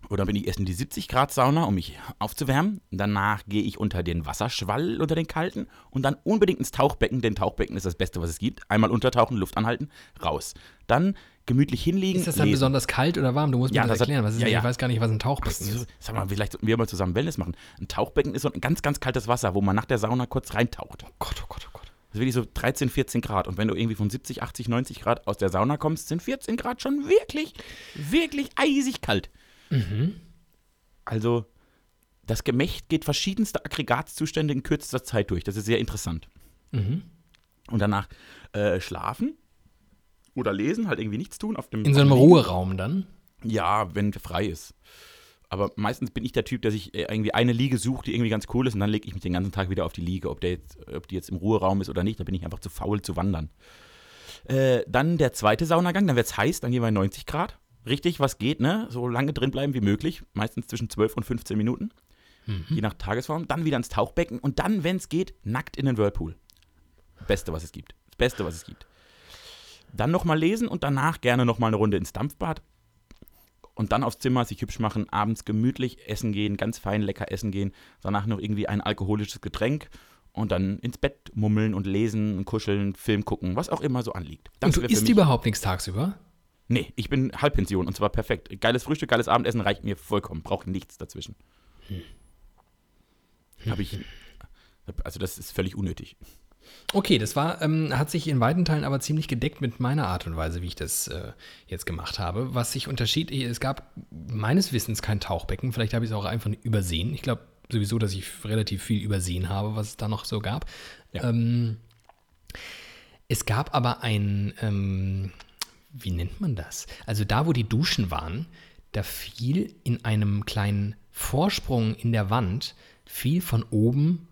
Speaker 2: Oder bin ich erst in die 70 Grad Sauna, um mich aufzuwärmen. Danach gehe ich unter den Wasserschwall, unter den kalten. Und dann unbedingt ins Tauchbecken, denn Tauchbecken ist das Beste, was es gibt. Einmal untertauchen, Luft anhalten, raus. Dann gemütlich hinlegen.
Speaker 1: Ist das dann
Speaker 2: lesen.
Speaker 1: besonders kalt oder warm? Du musst
Speaker 2: Ja,
Speaker 1: mir das
Speaker 2: das hat-
Speaker 1: erklären. Was ist,
Speaker 2: ja, ja.
Speaker 1: Ich weiß gar nicht, was ein Tauchbecken ist.
Speaker 2: Sag mal, vielleicht sollten wir mal zusammen Wellness machen. Ein Tauchbecken ist so ein ganz, ganz kaltes Wasser, wo man nach der Sauna kurz reintaucht.
Speaker 1: Oh Gott, oh Gott, oh Gott.
Speaker 2: Das ist wirklich so 13, 14 Grad. Und wenn du irgendwie von 70, 80, 90 Grad aus der Sauna kommst, sind 14 Grad schon wirklich, wirklich eisig kalt. Also, das Gemächt geht verschiedenste Aggregatzustände in kürzester Zeit durch. Das ist sehr interessant.
Speaker 1: Mhm.
Speaker 2: Und danach äh, schlafen oder lesen, halt irgendwie nichts tun auf dem
Speaker 1: In so einem. Ruheraum dann?
Speaker 2: Ja, wenn frei ist. Aber meistens bin ich der Typ, der sich äh, irgendwie eine Liege sucht, die irgendwie ganz cool ist und dann lege ich mich den ganzen Tag wieder auf die Liege. Ob, der jetzt, ob die jetzt im Ruheraum ist oder nicht, da bin ich einfach zu faul zu wandern. Äh, dann der zweite Saunagang, dann wird es heiß, dann gehen wir in 90 Grad. Richtig, was geht, ne? So lange drin bleiben wie möglich. Meistens zwischen 12 und 15 Minuten. Je nach Tagesform. Dann wieder ins Tauchbecken und dann, wenn es geht, nackt in den Whirlpool. Beste, was es gibt. Das Beste, was es gibt. Dann nochmal lesen und danach gerne nochmal eine Runde ins Dampfbad. Und dann aufs Zimmer sich hübsch machen, abends gemütlich essen gehen, ganz fein lecker essen gehen. Danach noch irgendwie ein alkoholisches Getränk und dann ins Bett mummeln und lesen, kuscheln, Film gucken, was auch immer so anliegt. Das
Speaker 1: Und du isst überhaupt nichts tagsüber?
Speaker 2: Nee, ich bin Halbpension und zwar perfekt. Geiles Frühstück, geiles Abendessen reicht mir vollkommen. Brauche nichts dazwischen. Habe ich. Also, das ist völlig unnötig.
Speaker 1: Okay, das war, ähm, hat sich in weiten Teilen aber ziemlich gedeckt mit meiner Art und Weise, wie ich das äh, jetzt gemacht habe. Was sich unterschied, es gab meines Wissens kein Tauchbecken, vielleicht habe ich es auch einfach übersehen. Ich glaube sowieso, dass ich relativ viel übersehen habe, was es da noch so gab.
Speaker 2: Ja.
Speaker 1: Ähm, es gab aber ein, ähm, wie nennt man das? Also da, wo die Duschen waren, da fiel in einem kleinen Vorsprung in der Wand, fiel von oben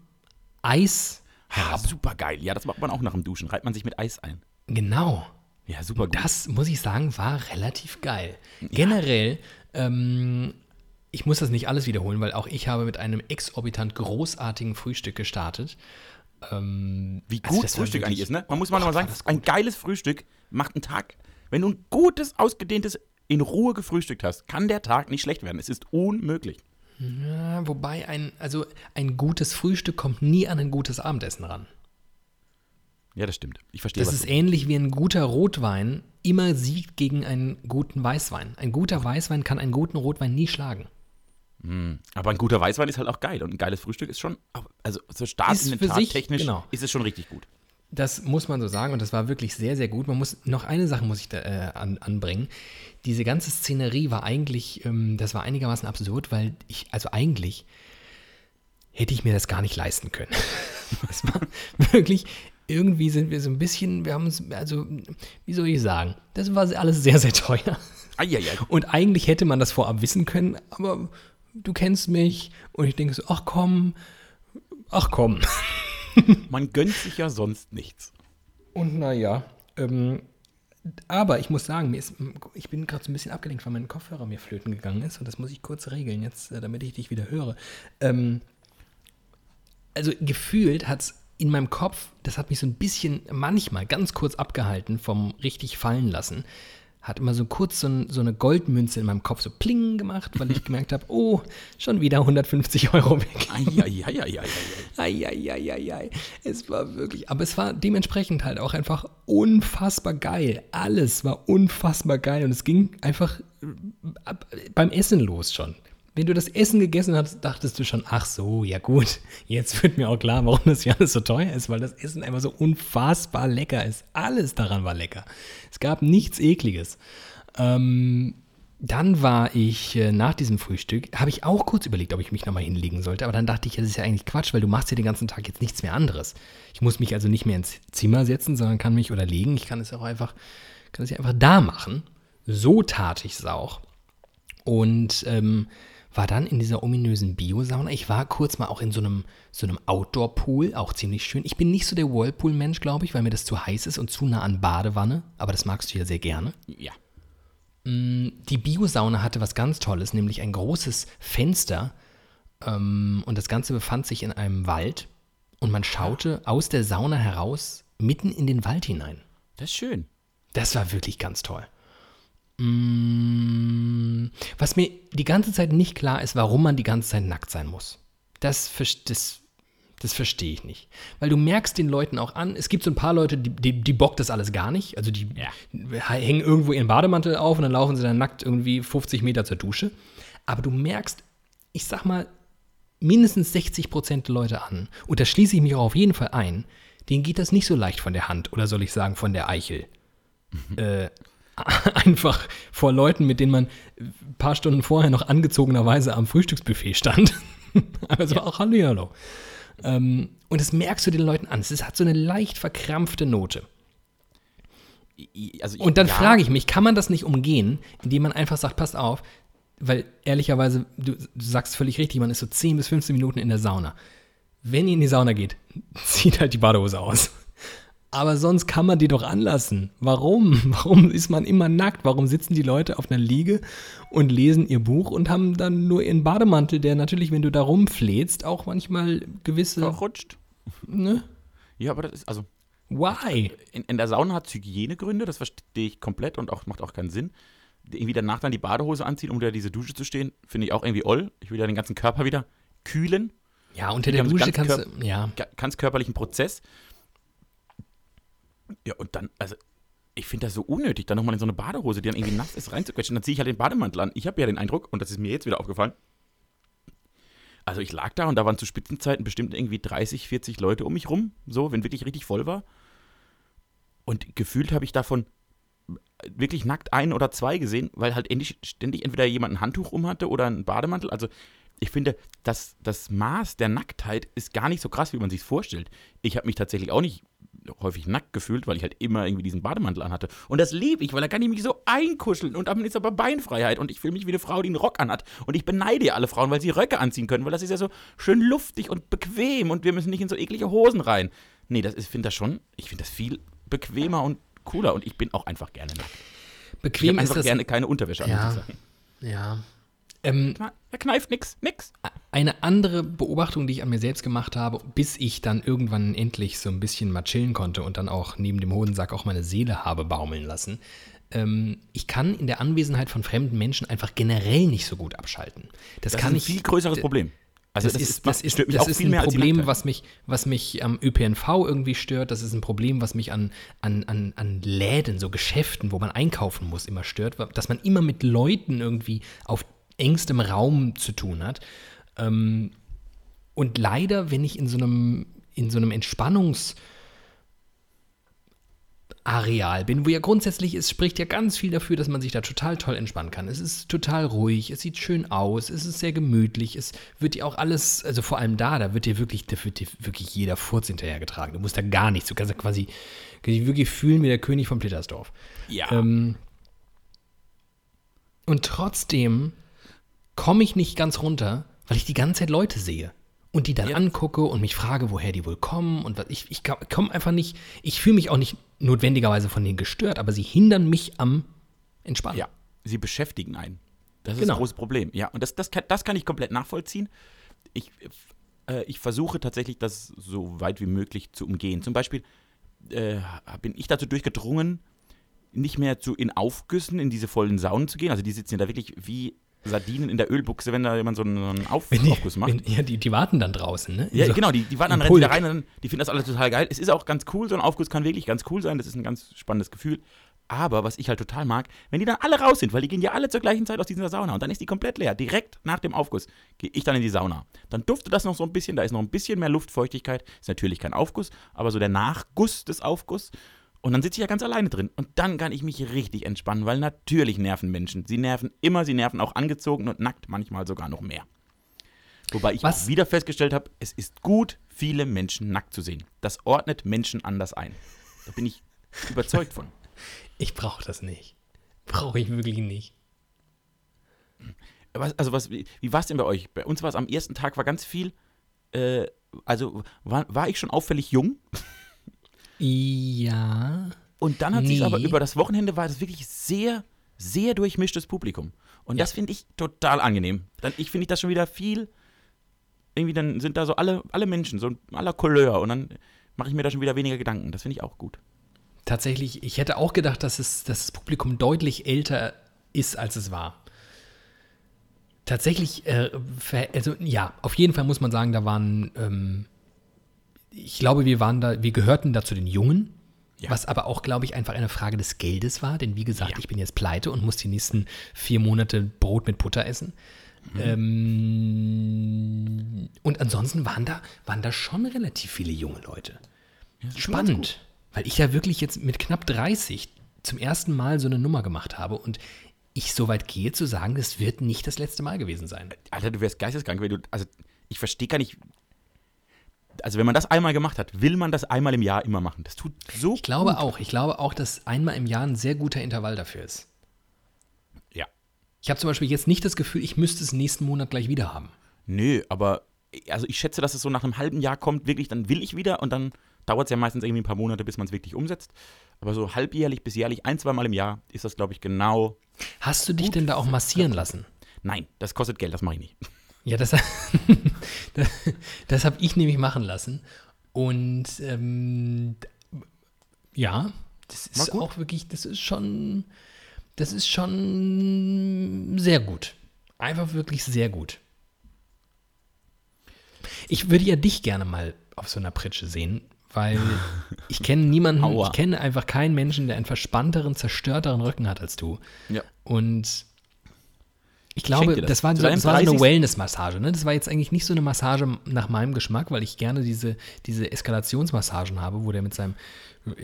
Speaker 1: Eis
Speaker 2: Ah, super geil. Ja, das macht man auch nach dem Duschen. Reibt man sich mit Eis ein.
Speaker 1: Genau.
Speaker 2: Ja, super gut.
Speaker 1: Das, muss ich sagen, war relativ geil. Generell, ähm, ich muss das nicht alles wiederholen, weil auch ich habe mit einem exorbitant großartigen Frühstück gestartet. Ähm,
Speaker 2: Wie
Speaker 1: also
Speaker 2: gut
Speaker 1: das war
Speaker 2: Frühstück
Speaker 1: wirklich-
Speaker 2: eigentlich ist, ne? Man muss mal nochmal sagen, ein geiles Frühstück macht einen Tag. Wenn du ein gutes, ausgedehntes, in Ruhe gefrühstückt hast, kann der Tag nicht schlecht werden. Es ist unmöglich.
Speaker 1: Ja, wobei ein, also ein gutes Frühstück kommt nie an ein gutes Abendessen ran.
Speaker 2: Ja, das stimmt. Ich verstehe
Speaker 1: Das
Speaker 2: was
Speaker 1: ist
Speaker 2: du-
Speaker 1: ähnlich wie ein guter Rotwein immer siegt gegen einen guten Weißwein. Ein guter Weißwein kann einen guten Rotwein nie schlagen.
Speaker 2: Aber ein guter Weißwein ist halt auch geil. Und ein geiles Frühstück ist schon, also so Start
Speaker 1: Ist
Speaker 2: in den
Speaker 1: für
Speaker 2: Tag
Speaker 1: sich,
Speaker 2: technisch
Speaker 1: genau.
Speaker 2: ist es schon richtig gut.
Speaker 1: Das muss man so sagen und das war wirklich sehr, sehr gut. Man muss noch eine Sache muss ich da, äh, an, anbringen. Diese ganze Szenerie war eigentlich, ähm, das war einigermaßen absurd, weil ich, also eigentlich hätte ich mir das gar nicht leisten können. Es war wirklich, irgendwie sind wir so ein bisschen, wir haben uns, also, wie soll ich sagen, das war alles sehr, sehr teuer.
Speaker 2: Eieiei.
Speaker 1: Und eigentlich hätte man das vorab wissen können, aber du kennst mich und ich denke so, ach komm, ach komm.
Speaker 2: Man gönnt sich ja sonst nichts.
Speaker 1: Und naja, ähm, aber ich muss sagen, mir ist, ich bin gerade so ein bisschen abgelenkt, weil mein Kopfhörer mir flöten gegangen ist und das muss ich kurz regeln, jetzt, äh, damit ich dich wieder höre. Ähm, also gefühlt hat es in meinem Kopf, das hat mich so ein bisschen manchmal ganz kurz abgehalten vom richtig fallen lassen. Hat immer so kurz so, ein, so eine Goldmünze in meinem Kopf so pling gemacht, weil ich gemerkt habe, oh, schon wieder 150 Euro weg.
Speaker 2: Eieieiei.
Speaker 1: Es war wirklich, aber es war dementsprechend halt auch einfach unfassbar geil. Alles war unfassbar geil und es ging einfach äh, beim Essen los schon. Wenn du das Essen gegessen hast, dachtest du schon, ach so, ja gut, jetzt wird mir auch klar, warum das hier alles so teuer ist, weil das Essen einfach so unfassbar lecker ist. Alles daran war lecker. Es gab nichts Ekliges. Ähm, dann war ich äh, nach diesem Frühstück, habe ich auch kurz überlegt, ob ich mich nochmal hinlegen sollte, aber dann dachte ich, das ist ja eigentlich Quatsch, weil du machst ja den ganzen Tag jetzt nichts mehr anderes. Ich muss mich also nicht mehr ins Zimmer setzen, sondern kann mich oder legen. Ich kann es auch einfach, kann es ja einfach da machen. So tat ich es auch. Und ähm, war dann in dieser ominösen Biosauna. Ich war kurz mal auch in so einem, so einem Outdoor-Pool, auch ziemlich schön. Ich bin nicht so der Whirlpool-Mensch, glaube ich, weil mir das zu heiß ist und zu nah an Badewanne. Aber das magst du ja sehr gerne.
Speaker 2: Ja.
Speaker 1: Mm, Die Biosauna hatte was ganz Tolles, nämlich ein großes Fenster. Ähm, und das Ganze befand sich in einem Wald. Und man schaute aus der Sauna heraus mitten in den Wald hinein.
Speaker 2: Das ist schön.
Speaker 1: Das war wirklich ganz toll. Mm, Was mir die ganze Zeit nicht klar ist, warum man die ganze Zeit nackt sein muss. Das, das, das verstehe ich nicht. Weil du merkst den Leuten auch an, es gibt so ein paar Leute, die, die, die bockt das alles gar nicht. Also die hängen irgendwo ihren Bademantel auf und dann laufen sie dann nackt irgendwie 50 Meter zur Dusche. Aber du merkst, ich sag mal, mindestens 60 Prozent der Leute an, und da schließe ich mich auch auf jeden Fall ein, denen geht das nicht so leicht von der Hand oder soll ich sagen von der Eichel. äh, einfach vor Leuten, mit denen man ein paar Stunden vorher noch angezogenerweise am Frühstücksbuffet stand. also auch Hallo, hallo. Ähm, und das merkst du den Leuten an. Es hat so eine leicht verkrampfte Note.
Speaker 2: Also
Speaker 1: Und dann
Speaker 2: ja,
Speaker 1: frage ich mich, kann man das nicht umgehen, indem man einfach sagt, passt auf, weil ehrlicherweise, du, du sagst völlig richtig, man ist so 10 bis 15 Minuten in der Sauna. Wenn ihr in die Sauna geht, zieht halt die Badehose aus. Aber sonst kann man die doch anlassen. Warum? Warum ist man immer nackt? Warum sitzen die Leute auf einer Liege und lesen ihr Buch und haben dann nur ihren Bademantel, der natürlich, wenn du da rumfläzt, auch manchmal gewisse.
Speaker 2: verrutscht.
Speaker 1: Ne?
Speaker 2: Ja, aber das ist, also
Speaker 1: Why?
Speaker 2: in, in der Sauna hat es Hygienegründe, das verstehe ich komplett und auch macht auch keinen Sinn. Irgendwie danach dann die Badehose anziehen, um unter diese Dusche zu stehen, finde ich auch irgendwie oll. Ich will ja den ganzen Körper wieder kühlen.
Speaker 1: Ja, unter der Dusche kannst du. Ja.
Speaker 2: Ga- ganz körperlichen Prozess. Ja, und dann, also, ich finde das so unnötig, dann nochmal in so eine Badehose, die dann irgendwie nass ist, reinzuquetschen. Dann ziehe ich halt den Bademantel an. Ich habe ja den Eindruck, und das ist mir jetzt wieder aufgefallen, also ich lag da und da waren zu Spitzenzeiten bestimmt irgendwie 30, 40 Leute um mich rum, so, wenn wirklich richtig voll war. Und gefühlt habe ich davon wirklich nackt ein oder zwei gesehen, weil halt ständig entweder jemand ein Handtuch um hatte oder einen Bademantel. Also ich finde, das, das Maß der Nacktheit ist gar nicht so krass, wie man sich vorstellt. Ich habe mich tatsächlich auch nicht häufig nackt gefühlt, weil ich halt immer irgendwie diesen Bademantel anhatte. Und das liebe ich, weil da kann ich mich so einkuscheln und dann ist aber Beinfreiheit und ich fühle mich wie eine Frau, die einen Rock anhat. Und ich beneide ja alle Frauen, weil sie Röcke anziehen können, weil das ist ja so schön luftig und bequem und wir müssen nicht in so eklige Hosen rein. Nee, das ist, finde das schon, ich finde das viel bequemer und cooler und ich bin auch einfach gerne nackt. Ich
Speaker 1: Bequem
Speaker 2: habe
Speaker 1: ist
Speaker 2: einfach
Speaker 1: das.
Speaker 2: gerne keine Unterwäsche an,
Speaker 1: Ja.
Speaker 2: ich.
Speaker 1: Ja. Ähm,
Speaker 2: Er kneift nix, nix.
Speaker 1: eine andere Beobachtung, die ich an mir selbst gemacht habe, bis ich dann irgendwann endlich so ein bisschen mal chillen konnte und dann auch neben dem Hodensack auch meine Seele habe baumeln lassen. Ähm, ich kann in der Anwesenheit von fremden Menschen einfach generell nicht so gut abschalten. Das,
Speaker 2: Das
Speaker 1: kann
Speaker 2: ist ein
Speaker 1: ich.
Speaker 2: viel größeres Problem. Also
Speaker 1: das, ist, das ist,
Speaker 2: stört mich
Speaker 1: das
Speaker 2: auch
Speaker 1: ist
Speaker 2: viel
Speaker 1: ein Problem, was mich, was mich am ÖPNV irgendwie stört. Das ist ein Problem, was mich an, an, an, an Läden, so Geschäften, wo man einkaufen muss, immer stört. Dass man immer mit Leuten irgendwie auf engstem Raum zu tun hat. Ähm, und leider, wenn ich in so einem, in so einem Entspannungs- Areal bin, wo ja grundsätzlich es spricht ja ganz viel dafür, dass man sich da total toll entspannen kann. Es ist total ruhig, es sieht schön aus, es ist sehr gemütlich, es wird dir auch alles, also vor allem da, da wird dir wirklich, da wird dir wirklich jeder Furz hinterhergetragen. Du musst da gar nichts, du kannst da quasi kannst dich wirklich fühlen wie der König von Plittersdorf.
Speaker 2: Ja.
Speaker 1: Ähm, und trotzdem komme ich nicht ganz runter, weil ich die ganze Zeit Leute sehe. Und die dann
Speaker 2: Ja.
Speaker 1: angucke und mich frage, woher die wohl kommen. Und was, ich, ich komme einfach nicht, ich fühle mich auch nicht notwendigerweise von denen gestört, aber sie hindern mich am Entspannen.
Speaker 2: Ja, sie beschäftigen einen. Das ist
Speaker 1: Genau.
Speaker 2: ein großes Problem. Ja, und das, das, kann, das kann ich komplett nachvollziehen. Ich, äh, ich versuche tatsächlich, das so weit wie möglich zu umgehen. Zum Beispiel äh, bin ich dazu durchgedrungen, nicht mehr zu in Aufgüssen in diese vollen Saunen zu gehen. Also die sitzen ja da wirklich wie Sardinen in der Ölbuchse, wenn da jemand so einen, Auf
Speaker 1: die,
Speaker 2: Aufguss macht.
Speaker 1: wenn, ja, die, die warten dann draußen, ne?
Speaker 2: Ja,
Speaker 1: So-
Speaker 2: genau, die, die warten dann rennen
Speaker 1: Pulk.
Speaker 2: rein und dann, die finden das alles total geil. Es ist auch ganz cool, so ein Aufguss kann wirklich ganz cool sein, das ist ein ganz spannendes Gefühl. Aber was ich halt total mag, wenn die dann alle raus sind, weil die gehen ja alle zur gleichen Zeit aus dieser Sauna und dann ist die komplett leer. Direkt nach dem Aufguss gehe ich dann in die Sauna. Dann duftet das noch so ein bisschen, da ist noch ein bisschen mehr Luftfeuchtigkeit. Ist natürlich kein Aufguss, aber so der Nachguss des Aufguss. Und dann sitze ich ja ganz alleine drin. Und dann kann ich mich richtig entspannen, weil natürlich nerven Menschen. Sie nerven immer, sie nerven auch angezogen und nackt manchmal sogar noch mehr. Wobei ich
Speaker 1: Was?
Speaker 2: auch wieder festgestellt habe, es ist gut, viele Menschen nackt zu sehen. Das ordnet Menschen anders ein. Da bin ich überzeugt von.
Speaker 1: Ich brauche das nicht. Brauche ich wirklich nicht.
Speaker 2: Was, also was, wie, wie war es denn bei euch? Bei uns war es am ersten Tag war ganz viel, äh, also war, war ich schon auffällig jung
Speaker 1: Ja.
Speaker 2: und dann hat sich
Speaker 1: Nee.
Speaker 2: aber über das Wochenende war das wirklich sehr sehr durchmischtes Publikum. Und
Speaker 1: Ja.
Speaker 2: das finde ich total angenehm. Dann ich finde ich das schon wieder viel. Irgendwie dann sind da so alle, alle Menschen, so aller Couleur. Und dann mache ich mir da schon wieder weniger Gedanken. Das finde ich auch gut.
Speaker 1: Tatsächlich, ich hätte auch gedacht, dass, es, dass das Publikum deutlich älter ist, als es war. Tatsächlich, äh, also ja, auf jeden Fall muss man sagen, da waren, ähm, ich glaube, wir waren da, wir gehörten da zu den Jungen,
Speaker 2: Ja.
Speaker 1: was aber auch, glaube ich, einfach eine Frage des Geldes war, denn wie gesagt,
Speaker 2: Ja.
Speaker 1: ich bin jetzt pleite und muss die nächsten vier Monate Brot mit Butter essen. Ähm, und ansonsten waren da, waren da schon relativ viele junge Leute. Spannend, weil ich ja wirklich jetzt mit knapp 30 zum ersten Mal so eine Nummer gemacht habe und ich so weit gehe zu sagen, das wird nicht das letzte Mal gewesen sein.
Speaker 2: Alter, du wärst geisteskrank, wenn du. Also, ich verstehe gar nicht. Also, wenn man das einmal gemacht hat, will man das einmal im Jahr immer machen. Das tut so
Speaker 1: Ich glaube
Speaker 2: gut.
Speaker 1: auch, ich glaube auch, dass einmal im Jahr ein sehr guter Intervall dafür ist.
Speaker 2: Ja.
Speaker 1: Ich habe zum Beispiel jetzt nicht das Gefühl, ich müsste es nächsten Monat gleich wieder haben.
Speaker 2: Nö, aber also ich schätze, dass es so nach einem halben Jahr kommt, wirklich, dann will ich wieder und dann dauert es ja meistens irgendwie ein paar Monate, bis man es wirklich umsetzt. Aber so halbjährlich bis jährlich, ein, zweimal im Jahr ist das, glaube ich, genau.
Speaker 1: Hast du dich denn da auch massieren lassen?
Speaker 2: Nein, das kostet Geld, das mache ich nicht.
Speaker 1: Ja, das, das, das habe ich nämlich machen lassen. Und ähm, ja, das ist auch wirklich, das ist schon, das ist schon sehr gut. Einfach wirklich sehr gut. Ich würde ja dich gerne mal auf so einer Pritsche sehen, weil ich kenne niemanden,
Speaker 2: Aua.
Speaker 1: ich kenne einfach keinen Menschen, der einen verspannteren, zerstörteren Rücken hat als du.
Speaker 2: Ja.
Speaker 1: Und ich glaube,
Speaker 2: das.
Speaker 1: das. war, so, das war so eine
Speaker 2: 30.
Speaker 1: Wellness-Massage. Ne? Das war jetzt eigentlich nicht so eine Massage nach meinem Geschmack, weil ich gerne diese, diese Eskalationsmassagen habe, wo der mit seinem,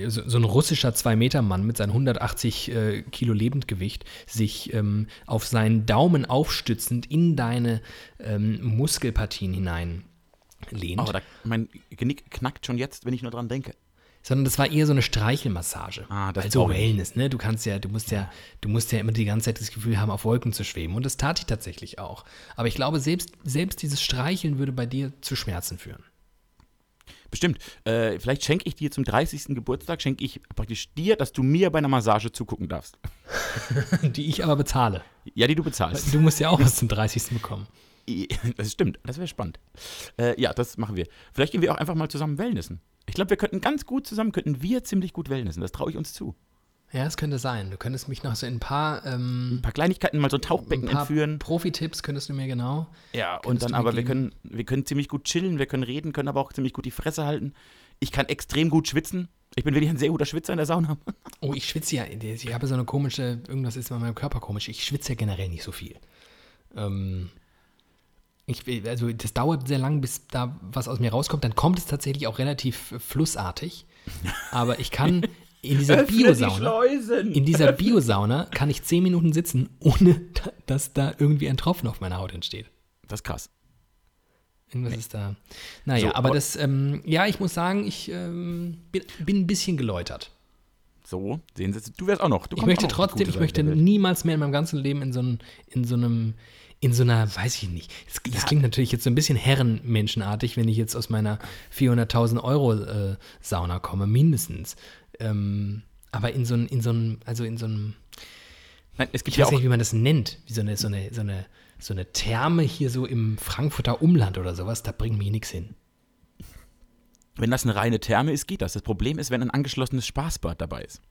Speaker 1: so, so ein russischer 2-Meter-Mann mit seinen 180 äh, Kilo Lebendgewicht sich ähm, auf seinen Daumen aufstützend in deine ähm, Muskelpartien hinein lehnt.
Speaker 2: Aber da, mein Genick knackt schon jetzt, wenn ich nur dran denke.
Speaker 1: Sondern das war eher so eine Streichelmassage.
Speaker 2: Ah, das
Speaker 1: also Wellness, ne? Du kannst ja, du musst ja, du musst ja immer die ganze Zeit das Gefühl haben, auf Wolken zu schweben. Und das tat ich tatsächlich auch. Aber ich glaube, selbst, selbst dieses Streicheln würde bei dir zu Schmerzen führen.
Speaker 2: Bestimmt. Äh, vielleicht schenke ich dir zum 30. Geburtstag, schenke ich praktisch dir, dass du mir bei einer Massage zugucken darfst.
Speaker 1: Die ich aber bezahle.
Speaker 2: Ja, die du bezahlst.
Speaker 1: Du musst ja auch was zum 30. bekommen.
Speaker 2: Das stimmt, das wäre spannend. Äh, ja, das machen wir. Vielleicht gehen wir auch einfach mal zusammen Wellnessen. Ich glaube, wir könnten ganz gut zusammen, könnten wir ziemlich gut Wellnessen. Das traue ich uns zu.
Speaker 1: Ja, das könnte sein. Du könntest mich noch so in ein paar, ähm,
Speaker 2: Ein paar Kleinigkeiten, mal so ein
Speaker 1: ein
Speaker 2: Tauchbecken
Speaker 1: paar
Speaker 2: entführen.
Speaker 1: Profi-Tipps könntest du mir genau.
Speaker 2: Ja, und dann aber, wir können, wir können ziemlich gut chillen, wir können reden, können aber auch ziemlich gut die Fresse halten. Ich kann extrem gut schwitzen. Ich bin wirklich ein sehr guter Schwitzer in der Sauna.
Speaker 1: Oh, ich schwitze ja. Ich habe so eine komische, irgendwas ist mit meinem Körper komisch. Ich schwitze ja generell nicht so viel. Ähm, ich, also das dauert sehr lang, bis da was aus mir rauskommt. Dann kommt es tatsächlich auch relativ flussartig. Aber ich kann in dieser Biosauna,
Speaker 2: Schleusen!
Speaker 1: in dieser Biosauna kann ich zehn Minuten sitzen, ohne da- dass da irgendwie ein Tropfen auf meiner Haut entsteht.
Speaker 2: Das ist krass.
Speaker 1: Irgendwas ist da. Naja,
Speaker 2: So,
Speaker 1: aber das, ähm, ja, ich muss sagen, ich ähm, bin, bin ein bisschen geläutert.
Speaker 2: So, sehen Sie, du wärst auch noch.
Speaker 1: Ich möchte
Speaker 2: die
Speaker 1: trotzdem, ich möchte niemals mehr in meinem ganzen Leben in so, einem, in so einem, in so einer, weiß ich nicht. Das, das klingt natürlich jetzt so ein bisschen herrenmenschenartig, wenn ich jetzt aus meiner 400.000 Euro äh, Sauna komme, mindestens. Ähm, aber in so einem, in so einem, also in so einem,
Speaker 2: Nein, es gibt
Speaker 1: ich
Speaker 2: ja
Speaker 1: weiß nicht, wie man das nennt, wie so eine, so eine, so eine, so eine Therme hier so im Frankfurter Umland oder sowas, da bringt mich nichts hin.
Speaker 2: Wenn das eine reine Therme ist, geht das. Das Problem ist, wenn ein angeschlossenes Spaßbad dabei ist.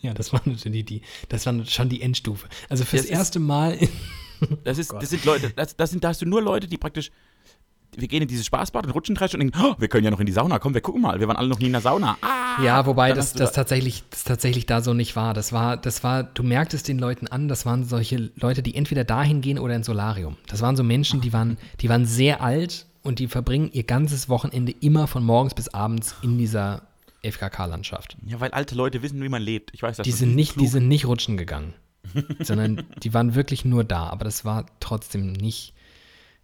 Speaker 1: Ja, das war natürlich die, das war schon die Endstufe. Also fürs
Speaker 2: Das
Speaker 1: erste Mal,
Speaker 2: Das, ist,
Speaker 1: Gott.
Speaker 2: das sind Leute, das, das sind, da hast du nur Leute, die praktisch, wir gehen in dieses Spaßbad und rutschen drei Stunden und denken, oh, wir können ja noch in die Sauna, komm, wir gucken mal, wir waren alle noch nie in der Sauna. Ah,
Speaker 1: Ja, wobei das, das,
Speaker 2: da-
Speaker 1: tatsächlich, das tatsächlich da so nicht war. Das war, das war, du merktest den Leuten an, das waren solche Leute, die entweder dahin gehen oder ins Solarium. Das waren so Menschen, die waren, die waren sehr alt und die verbringen ihr ganzes Wochenende immer von morgens bis abends in dieser FKK-Landschaft.
Speaker 2: Ja, weil alte Leute wissen, wie man lebt. Ich weiß das.
Speaker 1: Die sind nicht, die
Speaker 2: klug.
Speaker 1: sind nicht rutschen gegangen, sondern die waren wirklich nur da. Aber das war trotzdem nicht,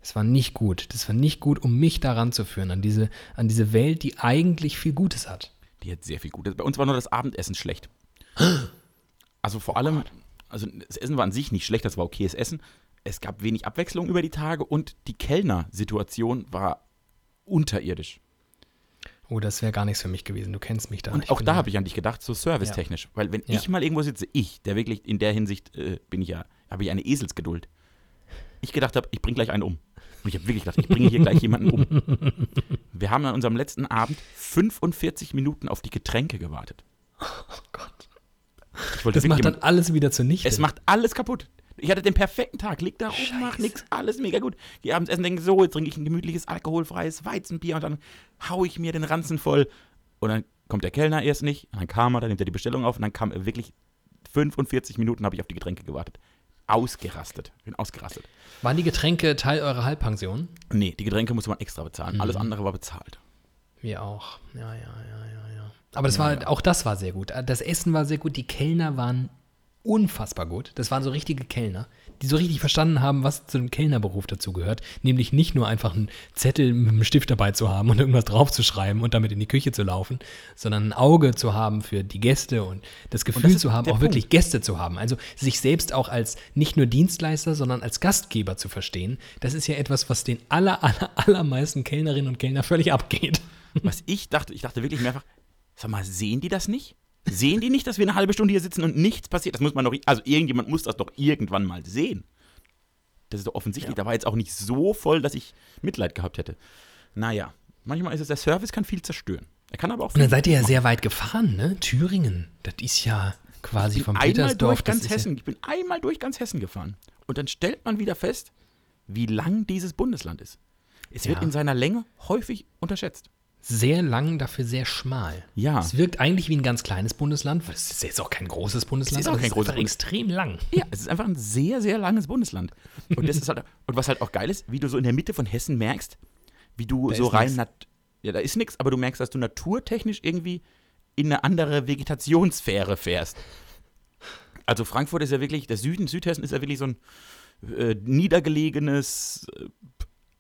Speaker 1: es war nicht gut. Das war nicht gut, um mich daran zu führen, an diese, an diese Welt, die eigentlich viel Gutes hat.
Speaker 2: Die hat sehr viel Gutes. Bei uns war nur das Abendessen schlecht. Also vor allem, also das Essen war an sich nicht schlecht, das war okayes Essen. Es gab wenig Abwechslung über die Tage und die Kellnersituation war unterirdisch.
Speaker 1: Oh, das wäre gar nichts für mich gewesen. Du kennst mich da.
Speaker 2: Und auch da habe ich an dich gedacht, so servicetechnisch. Weil wenn
Speaker 1: Ja.
Speaker 2: ich mal irgendwo sitze, ich, der wirklich in der Hinsicht äh, bin ich ja, habe ich eine Eselsgeduld. Ich gedacht habe, ich bringe gleich einen um. Und ich habe wirklich gedacht, ich bringe hier gleich jemanden um. Wir haben an unserem letzten Abend 45 Minuten auf die Getränke gewartet.
Speaker 1: Oh Gott.
Speaker 2: Ich wollte
Speaker 1: Das macht dann alles wieder zunichte.
Speaker 2: es macht alles kaputt. Ich hatte den perfekten Tag, lieg da rum, mach nix, alles mega gut. Die abends essen, denken so, jetzt trinke ich ein gemütliches, alkoholfreies Weizenbier und dann hau ich mir den Ranzen voll. Und dann kommt der Kellner erst nicht, und dann kam er, dann nimmt er die Bestellung auf und dann kam er wirklich 45 Minuten habe ich auf die Getränke gewartet. Ausgerastet. Bin ausgerastet.
Speaker 1: Waren die Getränke Teil eurer Halbpension?
Speaker 2: Nee, die Getränke musste man extra bezahlen.
Speaker 1: Mhm.
Speaker 2: Alles andere war bezahlt.
Speaker 1: Wir auch. Ja, ja, ja, ja, ja. Aber das war, auch das war sehr gut. Das Essen war sehr gut. Die Kellner waren unfassbar gut. Das waren so richtige Kellner, die so richtig verstanden haben, was zu dem Kellnerberuf dazugehört. Nämlich nicht nur einfach einen Zettel mit einem Stift dabei zu haben und irgendwas draufzuschreiben und damit in die Küche zu laufen, sondern ein Auge zu haben für die Gäste und das Gefühl
Speaker 2: ist
Speaker 1: zu haben, auch
Speaker 2: Punkt.
Speaker 1: wirklich Gäste zu haben. Also sich selbst auch als nicht nur Dienstleister, sondern als Gastgeber zu verstehen. Das ist ja etwas, was den aller, aller, allermeisten Kellnerinnen und Kellner völlig abgeht.
Speaker 2: Was ich dachte, ich dachte wirklich mehrfach, sag mal, sehen die das nicht? Sehen die nicht, dass wir eine halbe Stunde hier sitzen und nichts passiert? Das muss man doch, also irgendjemand muss das doch irgendwann mal sehen. Das ist doch offensichtlich. Da war jetzt auch nicht so voll, dass ich Mitleid gehabt hätte. Naja, manchmal ist es, der Service kann viel zerstören. Er kann aber auch
Speaker 1: Und dann seid ihr ja
Speaker 2: machen.
Speaker 1: sehr weit gefahren, ne? Thüringen. Das ist ja quasi vom Petersdorf.
Speaker 2: durch ganz
Speaker 1: ist ja-
Speaker 2: Hessen. Ich bin einmal durch ganz Hessen gefahren. Und dann stellt man wieder fest, wie lang dieses Bundesland ist. Es wird
Speaker 1: Ja.
Speaker 2: in seiner Länge häufig unterschätzt.
Speaker 1: Sehr lang, dafür sehr schmal.
Speaker 2: Ja.
Speaker 1: Es wirkt eigentlich wie ein ganz kleines Bundesland. weil Es ist jetzt auch kein großes Bundesland.
Speaker 2: ist auch kein
Speaker 1: es
Speaker 2: großes
Speaker 1: einfach
Speaker 2: Bundes-
Speaker 1: extrem lang.
Speaker 2: Ja, es ist einfach ein sehr, sehr langes Bundesland. Und, das ist halt, und was halt auch geil ist, wie du so in der Mitte von Hessen merkst, wie du
Speaker 1: Da
Speaker 2: so rein. Nat ja, da ist nichts, aber du merkst, dass du naturtechnisch irgendwie in eine andere Vegetationssphäre fährst. Also Frankfurt ist ja wirklich, der Süden, Südhessen ist ja wirklich so ein äh, niedergelegenes, äh,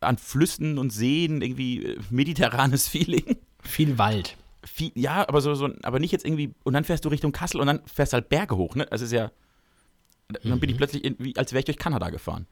Speaker 2: an Flüssen und Seen, irgendwie äh, mediterranes Feeling.
Speaker 1: Viel Wald.
Speaker 2: Viel, ja, aber so, so, aber nicht jetzt irgendwie, und dann fährst du Richtung Kassel und dann fährst halt Berge hoch, ne? Das ist ja, dann bin ich plötzlich, in, wie, als wäre ich durch Kanada gefahren.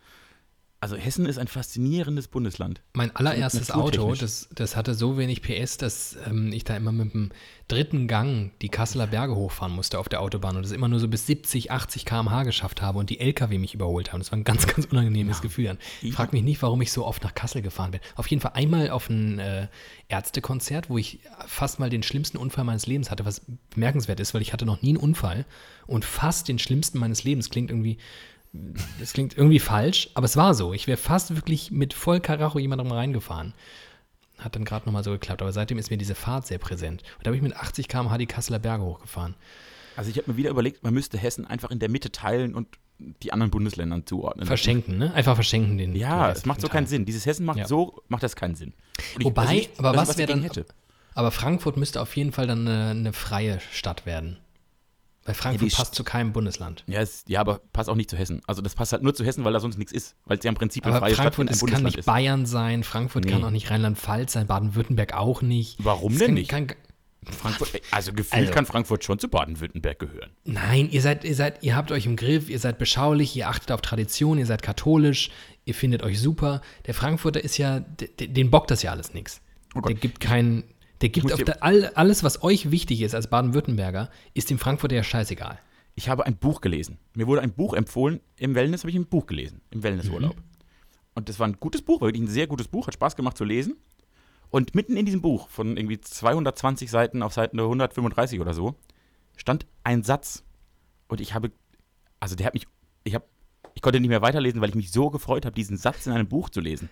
Speaker 2: Also Hessen ist ein faszinierendes Bundesland.
Speaker 1: Mein allererstes Auto, das, das hatte so wenig PS, dass ähm, ich da immer mit dem dritten Gang die Kasseler Berge hochfahren musste auf der Autobahn und das immer nur so bis 70, 80 km/h geschafft habe und die LKW mich überholt haben. Das war ein ganz, ganz unangenehmes Gefühl. Dann. Ich frage mich nicht, warum ich so oft nach Kassel gefahren bin. Auf jeden Fall einmal auf ein äh, Ärztekonzert, wo ich fast mal den schlimmsten Unfall meines Lebens hatte, was bemerkenswert ist, weil ich hatte noch nie einen Unfall und fast den schlimmsten meines Lebens klingt irgendwie das klingt irgendwie falsch, aber es war so. Ich wäre fast wirklich mit voll Karacho jemandem reingefahren. Hat dann gerade nochmal so geklappt, aber seitdem ist mir diese Fahrt sehr präsent. Und da habe ich mit 80 km/h die Kasseler Berge hochgefahren.
Speaker 2: Also ich habe mir wieder überlegt, man müsste Hessen einfach in der Mitte teilen und die anderen Bundesländern zuordnen.
Speaker 1: Verschenken, ne? Einfach verschenken den.
Speaker 2: Ja,
Speaker 1: den
Speaker 2: es macht so
Speaker 1: restlichen
Speaker 2: keinen
Speaker 1: Teil.
Speaker 2: Sinn. Dieses Hessen macht
Speaker 1: Ja.
Speaker 2: so, macht das keinen Sinn. Ich-
Speaker 1: Wobei,
Speaker 2: also nicht,
Speaker 1: aber
Speaker 2: ich
Speaker 1: was wäre dann.
Speaker 2: hätte.
Speaker 1: Aber Frankfurt müsste auf jeden Fall dann eine, eine freie Stadt werden. Weil Frankfurt
Speaker 2: die
Speaker 1: passt zu keinem Bundesland.
Speaker 2: Ja, es, ja, aber passt auch nicht zu Hessen. Also das passt halt nur zu Hessen, weil da sonst nichts ist. Weil es ja im Prinzip eine
Speaker 1: Aber
Speaker 2: freie Stadt
Speaker 1: Frankfurt
Speaker 2: ein
Speaker 1: ist, kann
Speaker 2: Bundesland
Speaker 1: nicht
Speaker 2: ist.
Speaker 1: Bayern sein, Frankfurt kann
Speaker 2: Nee.
Speaker 1: auch nicht Rheinland-Pfalz sein, Baden-Württemberg auch nicht.
Speaker 2: Warum
Speaker 1: Es
Speaker 2: denn
Speaker 1: kann,
Speaker 2: nicht?
Speaker 1: Kann,
Speaker 2: Frankfurt, also gefühlt
Speaker 1: Also-
Speaker 2: kann Frankfurt schon zu Baden-Württemberg gehören.
Speaker 1: Nein, ihr seid, ihr seid, ihr habt euch im Griff, ihr seid beschaulich, ihr achtet auf Tradition, ihr seid katholisch, ihr findet euch super. Der Frankfurter ist ja, de- de- den bockt das ja alles nichts.
Speaker 2: Oh
Speaker 1: der gibt keinen, der gibt auf der, all, alles, was euch wichtig ist als Baden-Württemberger, ist dem Frankfurter ja scheißegal.
Speaker 2: Ich habe ein Buch gelesen. Mir wurde ein Buch empfohlen. Im Wellness habe ich ein Buch gelesen. Im Wellnessurlaub.
Speaker 1: Mhm.
Speaker 2: Und das war ein gutes Buch, wirklich ein sehr gutes Buch. Hat Spaß gemacht zu lesen. Und mitten in diesem Buch, von irgendwie 220 Seiten auf Seiten 135 oder so, stand ein Satz. Und ich habe, also der hat mich, ich habe, ich konnte nicht mehr weiterlesen, weil ich mich so gefreut habe, diesen Satz in einem Buch zu lesen.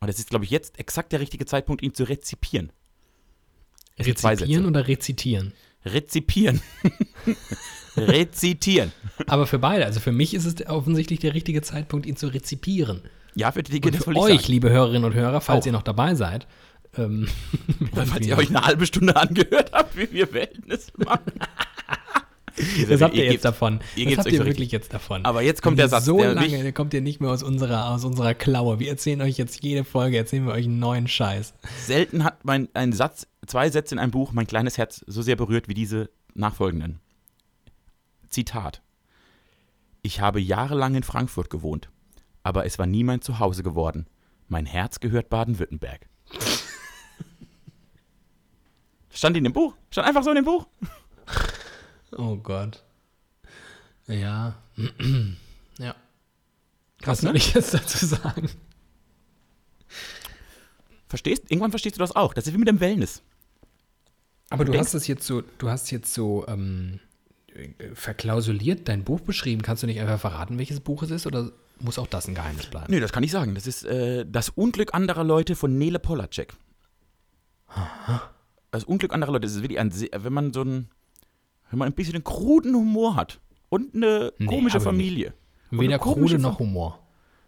Speaker 2: Und es ist, glaube ich, jetzt exakt der richtige Zeitpunkt, ihn zu rezipieren.
Speaker 1: Rezipieren oder rezitieren?
Speaker 2: Rezipieren. Rezitieren.
Speaker 1: Aber für beide, also für mich ist es offensichtlich der richtige Zeitpunkt, ihn zu rezipieren.
Speaker 2: Ja, für die
Speaker 1: Und für euch, liebe Hörerinnen und Hörer, falls
Speaker 2: Auch.
Speaker 1: ihr noch dabei seid, ähm,
Speaker 2: falls ihr euch eine halbe Stunde angehört habt, wie wir Wellness machen.
Speaker 1: Das habt ihr
Speaker 2: gebt-
Speaker 1: jetzt davon.
Speaker 2: ihr
Speaker 1: Das habt
Speaker 2: euch
Speaker 1: ihr
Speaker 2: so
Speaker 1: wirklich
Speaker 2: richtig.
Speaker 1: jetzt davon.
Speaker 2: Aber jetzt kommt der Satz,
Speaker 1: So
Speaker 2: der
Speaker 1: lange,
Speaker 2: mich-
Speaker 1: kommt ihr nicht mehr aus unserer, aus unserer Klaue. Wir erzählen euch jetzt jede Folge, erzählen wir euch einen neuen Scheiß.
Speaker 2: Selten hat mein, ein Satz, zwei Sätze in einem Buch mein kleines Herz so sehr berührt wie diese nachfolgenden. Zitat. Ich habe jahrelang in Frankfurt gewohnt, aber es war nie mein Zuhause geworden. Mein Herz gehört Baden-Württemberg. Stand in dem Buch. Stand einfach so in dem Buch.
Speaker 1: Oh Gott. Ja. ja.
Speaker 2: Krass,
Speaker 1: Was soll
Speaker 2: ne?
Speaker 1: ich jetzt dazu sagen?
Speaker 2: Verstehst? Irgendwann verstehst du das auch. Das ist wie mit dem Wellness.
Speaker 1: Aber
Speaker 2: Du
Speaker 1: du,
Speaker 2: denkst-
Speaker 1: hast es jetzt so, du hast jetzt so ähm, äh, verklausuliert dein Buch beschrieben. Kannst du nicht einfach verraten, welches Buch es ist oder muss auch das ein Geheimnis bleiben?
Speaker 2: Nee, das kann ich sagen. Das ist äh, Das Unglück anderer Leute von Nele Polacek. Das Unglück anderer Leute. Das ist wirklich ein, sehr- wenn man so ein, wenn man ein bisschen einen kruden Humor hat und eine
Speaker 1: Nee,
Speaker 2: komische Familie.
Speaker 1: Weder Krude noch Humor.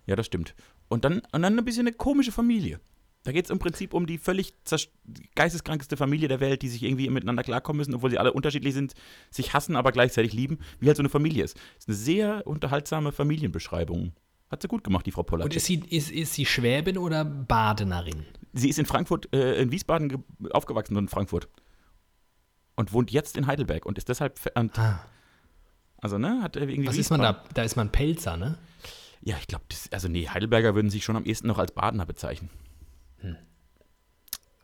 Speaker 2: Ja, das stimmt. Und dann, und dann ein bisschen eine komische Familie. Da geht es im Prinzip um die völlig geisteskrankeste Familie der Welt, die sich irgendwie miteinander klarkommen müssen, obwohl sie alle unterschiedlich sind, sich hassen, aber gleichzeitig lieben, wie halt so eine Familie ist. ist eine sehr unterhaltsame Familienbeschreibung. Hat sie gut gemacht, die Frau Pollack.
Speaker 1: Und ist sie, ist, ist sie Schwäbin oder Badenerin?
Speaker 2: Sie ist in Frankfurt, äh, in Wiesbaden ge- aufgewachsen und in Frankfurt. Und wohnt jetzt in Heidelberg und ist deshalb.
Speaker 1: Ah.
Speaker 2: also, ne? Hat irgendwie
Speaker 1: Was ist man da? Da ist man Pelzer, ne?
Speaker 2: Ja, ich glaube, also nee, Heidelberger würden sich schon am ehesten noch als Badener bezeichnen.
Speaker 1: Hm.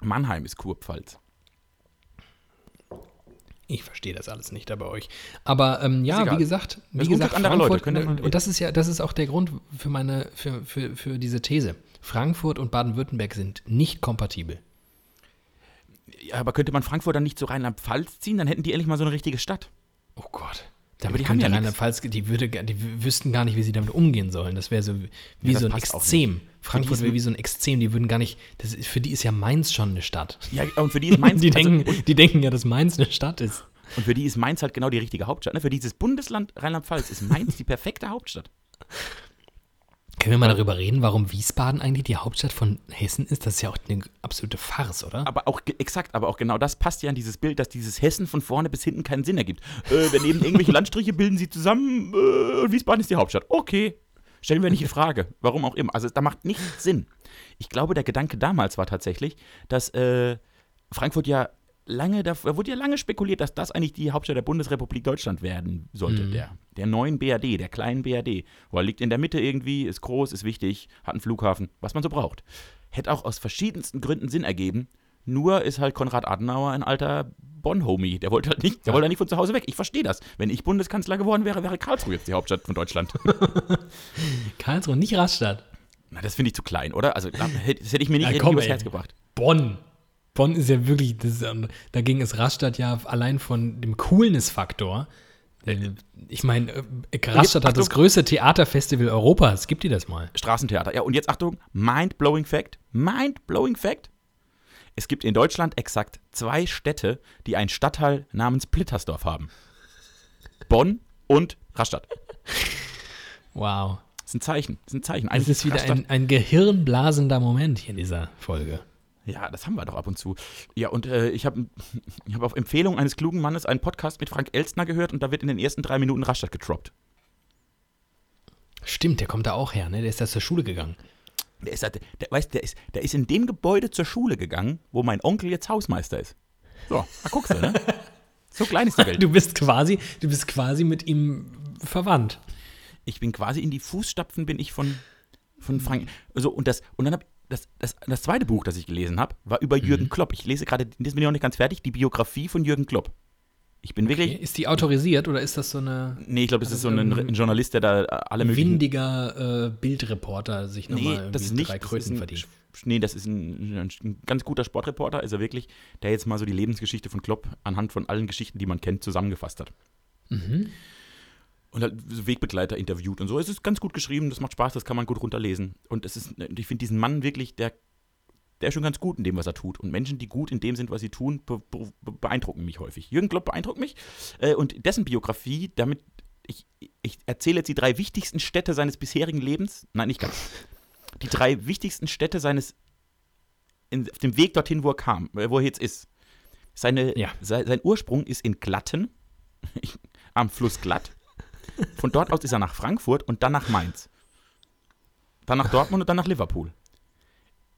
Speaker 2: Mannheim ist Kurpfalz.
Speaker 1: Ich verstehe das alles nicht da bei euch. Aber ähm, ja, wie gesagt, wie gesagt,
Speaker 2: anderer Leute, mal-
Speaker 1: und das ist ja, das ist auch der Grund für meine, für, für, für diese These. Frankfurt und Baden-Württemberg sind nicht kompatibel.
Speaker 2: Ja, aber könnte man Frankfurt dann nicht zu Rheinland-Pfalz ziehen? Dann hätten die endlich mal so eine richtige Stadt.
Speaker 1: Oh Gott.
Speaker 2: Aber
Speaker 1: Damit
Speaker 2: die
Speaker 1: die
Speaker 2: haben ja.
Speaker 1: Rheinland-Pfalz, die, würde, gar- die wü- wüssten gar nicht, wie sie damit umgehen sollen. Das wäre so wie,
Speaker 2: das
Speaker 1: so ein Extrem. Frankfurt wäre wie so ein Extrem. Die würden gar nicht, das ist, für die ist ja Mainz schon eine Stadt.
Speaker 2: Ja, und für die ist Mainz,
Speaker 1: Die
Speaker 2: also,
Speaker 1: denken, die denken ja, dass Mainz eine Stadt ist.
Speaker 2: und für die ist Mainz halt genau die richtige Hauptstadt. Ne? Für dieses Bundesland Rheinland-Pfalz ist Mainz die perfekte Hauptstadt.
Speaker 1: Können wir mal darüber reden, warum Wiesbaden eigentlich die Hauptstadt von Hessen ist? Das ist ja auch eine absolute Farce, oder?
Speaker 2: Aber auch, exakt, aber auch genau das passt ja an dieses Bild, dass dieses Hessen von vorne bis hinten keinen Sinn ergibt. Äh, wir nehmen irgendwelche Landstriche, bilden sie zusammen äh, und Wiesbaden ist die Hauptstadt. Okay. Stellen wir nicht in Frage. Warum auch immer. Also da macht nichts Sinn. Ich glaube, der Gedanke damals war tatsächlich, dass äh, Frankfurt ja lange, da wurde ja lange spekuliert, dass das eigentlich die Hauptstadt der Bundesrepublik Deutschland werden sollte. Der, der neuen BRD, der kleinen BRD. Weil liegt in der Mitte irgendwie, ist groß, ist wichtig, hat einen Flughafen, was man so braucht. Hätte auch aus verschiedensten Gründen Sinn ergeben. Nur ist halt Konrad Adenauer ein alter Bonn-Homie. Der wollte halt nicht, der wollte halt nicht von zu Hause weg. Ich verstehe das. Wenn ich Bundeskanzler geworden wäre, wäre Karlsruhe jetzt die Hauptstadt von Deutschland.
Speaker 1: Karlsruhe, nicht Rastatt.
Speaker 2: Na, das finde ich zu klein, oder? Also, das hätte ich mir nicht
Speaker 1: Na, komm,
Speaker 2: übers. Herz gebracht.
Speaker 1: Bonn. Bonn ist ja wirklich, das ist, ähm, da ging es Rastatt ja allein von dem Coolness-Faktor. Ich meine, äh, Rastatt hat das größte Theaterfestival Europas. Gib dir das mal.
Speaker 2: Straßentheater. Ja, und jetzt Achtung, mind-blowing Fact. Mind-blowing Fact. Es gibt in Deutschland exakt zwei Städte, die einen Stadtteil namens Plittersdorf haben. Bonn und Rastatt.
Speaker 1: Wow.
Speaker 2: Das ist ein Zeichen. Das ist ein Zeichen.
Speaker 1: Das
Speaker 2: Eigentlich
Speaker 1: ist wieder ein, ein gehirnblasender Moment hier in dieser Folge.
Speaker 2: Ja, das haben wir doch ab und zu. Ja, und äh, ich habe ich hab auf Empfehlung eines klugen Mannes einen Podcast mit Frank Elstner gehört und da wird in den ersten drei Minuten Rastatt getroppt.
Speaker 1: Stimmt, der kommt da auch her, ne? Der ist da zur Schule gegangen.
Speaker 2: Der ist, der, weißt, der, ist, der ist in dem Gebäude zur Schule gegangen, wo mein Onkel jetzt Hausmeister ist. So, da guckst du, ne? So klein ist die Welt.
Speaker 1: Du bist quasi, du bist quasi mit ihm verwandt.
Speaker 2: Ich bin quasi in die Fußstapfen bin ich von, von Frank. So, und das, und dann hab das, das, das zweite Buch, das ich gelesen habe, war über
Speaker 1: Mhm.
Speaker 2: Jürgen Klopp. Ich lese gerade, das bin ich noch nicht ganz fertig, die Biografie von Jürgen Klopp. Ich bin wirklich.
Speaker 1: Ist die autorisiert oder ist das so eine
Speaker 2: Nee, ich glaube, das ist so ein, ein Journalist, der da äh, alle möglichen.
Speaker 1: windiger äh, Bildreporter sich nochmal
Speaker 2: Nee, das ist nicht.
Speaker 1: drei Kröten
Speaker 2: ein,
Speaker 1: verdient?
Speaker 2: nee, das ist ein, ein, ein ganz guter Sportreporter, ist er wirklich, der jetzt mal so die Lebensgeschichte von Klopp anhand von allen Geschichten, die man kennt, zusammengefasst hat.
Speaker 1: Mhm.
Speaker 2: Und halt Wegbegleiter interviewt und so. Es ist ganz gut geschrieben, das macht Spaß, das kann man gut runterlesen. Und es ist, ich finde diesen Mann wirklich, der, der ist schon ganz gut in dem, was er tut. Und Menschen, die gut in dem sind, was sie tun, be be beeindrucken mich häufig. Jürgen Klopp beeindruckt mich. Äh, und dessen Biografie, damit, ich, ich erzähle jetzt die drei wichtigsten Städte seines bisherigen Lebens. Nein, nicht ganz. Die drei wichtigsten Städte seines, in, auf dem Weg dorthin, wo er kam, äh, wo er jetzt ist. Seine,
Speaker 1: Ja.
Speaker 2: sein, sein Ursprung ist in Glatten, am Fluss Glatt. Von dort aus ist er nach Frankfurt und dann nach Mainz. Dann nach Dortmund und dann nach Liverpool.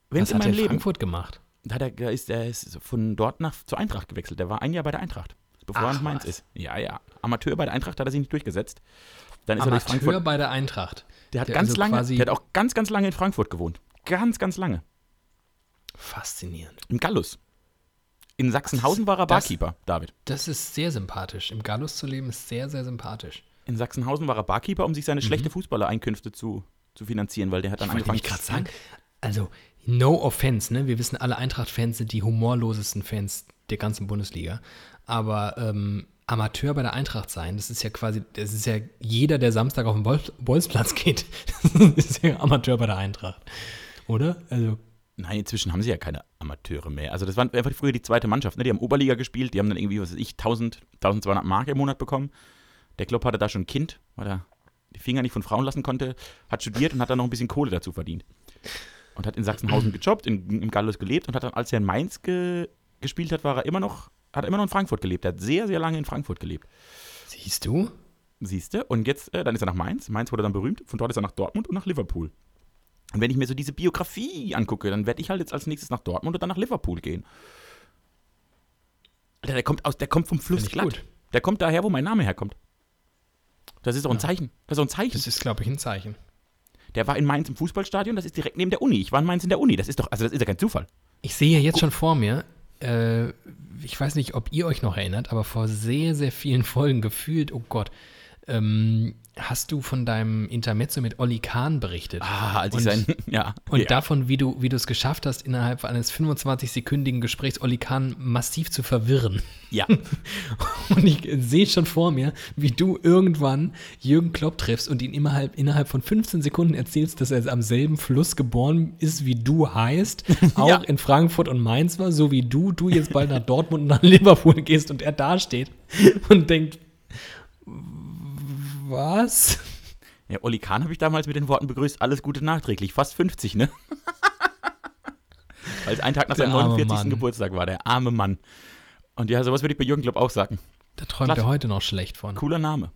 Speaker 2: Wenn
Speaker 1: Was hat er in
Speaker 2: Leben.
Speaker 1: Frankfurt gemacht?
Speaker 2: Da hat er, er ist, er ist von dort nach zur Eintracht gewechselt. Der war ein Jahr bei der Eintracht, bevor er
Speaker 1: Ach,
Speaker 2: nach Mainz
Speaker 1: was.
Speaker 2: ist. Ja, ja. Amateur bei der Eintracht hat er sich nicht durchgesetzt. Dann ist er durch
Speaker 1: Amateur
Speaker 2: Frankfurt.
Speaker 1: bei der Eintracht.
Speaker 2: Der hat
Speaker 1: der
Speaker 2: ganz
Speaker 1: also
Speaker 2: lange, der hat auch ganz, ganz lange in Frankfurt gewohnt. Ganz, ganz lange.
Speaker 1: Faszinierend.
Speaker 2: Im Gallus. In Sachsenhausen war er
Speaker 1: Das-
Speaker 2: Barkeeper, David.
Speaker 1: Das ist sehr sympathisch. Im Gallus zu leben ist sehr, sehr sympathisch.
Speaker 2: In Sachsenhausen war er Barkeeper, um sich seine schlechte Fußballereinkünfte zu, zu finanzieren, weil der hat dann
Speaker 1: Mhm. Ich
Speaker 2: angefangen
Speaker 1: nämlich gerade sagen, also no offense, ne? Wir wissen alle, Eintracht-Fans sind die humorlosesten Fans der ganzen Bundesliga. Aber ähm, Amateur bei der Eintracht sein, das ist ja quasi, das ist ja jeder, der Samstag auf den Bol Bolzplatz geht, das ist ja Amateur bei der Eintracht. Oder? Also,
Speaker 2: Nein, inzwischen haben sie ja keine Amateure mehr. Also das war einfach früher die zweite Mannschaft. Ne? Die haben Oberliga gespielt, die haben dann irgendwie, was weiß ich, 1000, 1200 Mark im Monat bekommen. Der Klopp hatte da schon ein Kind, weil er die Finger nicht von Frauen lassen konnte, hat studiert und hat dann noch ein bisschen Kohle dazu verdient. Und hat in Sachsenhausen gejobbt, in, im Gallus gelebt und hat dann, als er in Mainz ge, gespielt hat, war er immer noch, hat er immer noch in Frankfurt gelebt. Er hat sehr, sehr lange in Frankfurt gelebt.
Speaker 1: siehst du?
Speaker 2: Siehst du? Und jetzt, äh, dann ist er nach Mainz. Mainz wurde dann berühmt. Von dort ist er nach Dortmund und nach Liverpool. Und wenn ich mir so diese Biografie angucke, dann werde ich halt jetzt als nächstes nach Dortmund und dann nach Liverpool gehen. Alter, der kommt aus, der kommt vom Fluss glatt.
Speaker 1: gut.
Speaker 2: Der kommt daher, wo mein Name herkommt. Das ist doch ein Zeichen. Das ist doch ein Zeichen.
Speaker 1: Das ist, glaube ich, ein Zeichen.
Speaker 2: Der war in Mainz im Fußballstadion, das ist direkt neben der Uni. Ich war in Mainz in der Uni. Das ist doch, also das ist ja kein Zufall.
Speaker 1: Ich sehe jetzt schon vor mir, äh, ich weiß nicht, ob ihr euch noch erinnert, aber vor sehr, sehr vielen Folgen gefühlt, oh Gott, ähm, hast du von deinem Intermezzo mit Olli Kahn berichtet.
Speaker 2: Ah, als ich
Speaker 1: Und-
Speaker 2: sein, ja.
Speaker 1: Und
Speaker 2: ja.
Speaker 1: davon, wie du, wie du es geschafft hast, innerhalb eines 25-sekündigen Gesprächs Olli Kahn massiv zu verwirren.
Speaker 2: ja.
Speaker 1: Und ich sehe schon vor mir, wie du irgendwann Jürgen Klopp triffst und ihn innerhalb, innerhalb von 15 Sekunden erzählst, dass er am selben Fluss geboren ist, wie du heißt, auch
Speaker 2: Ja.
Speaker 1: in Frankfurt und Mainz war, so wie du, du jetzt bald nach Dortmund und nach Liverpool gehst und er dasteht und denkt, was?
Speaker 2: Ja, Olli Kahn habe ich damals mit den Worten begrüßt, alles Gute nachträglich, fast 50, ne? Weil es ein Tag nach seinem
Speaker 1: arme
Speaker 2: 49.
Speaker 1: Mann.
Speaker 2: Geburtstag war, der arme Mann. Und ja, sowas würde ich bei Jürgen Klopp auch sagen.
Speaker 1: Da träumt
Speaker 2: Klasse.
Speaker 1: er heute noch schlecht von.
Speaker 2: Cooler Name.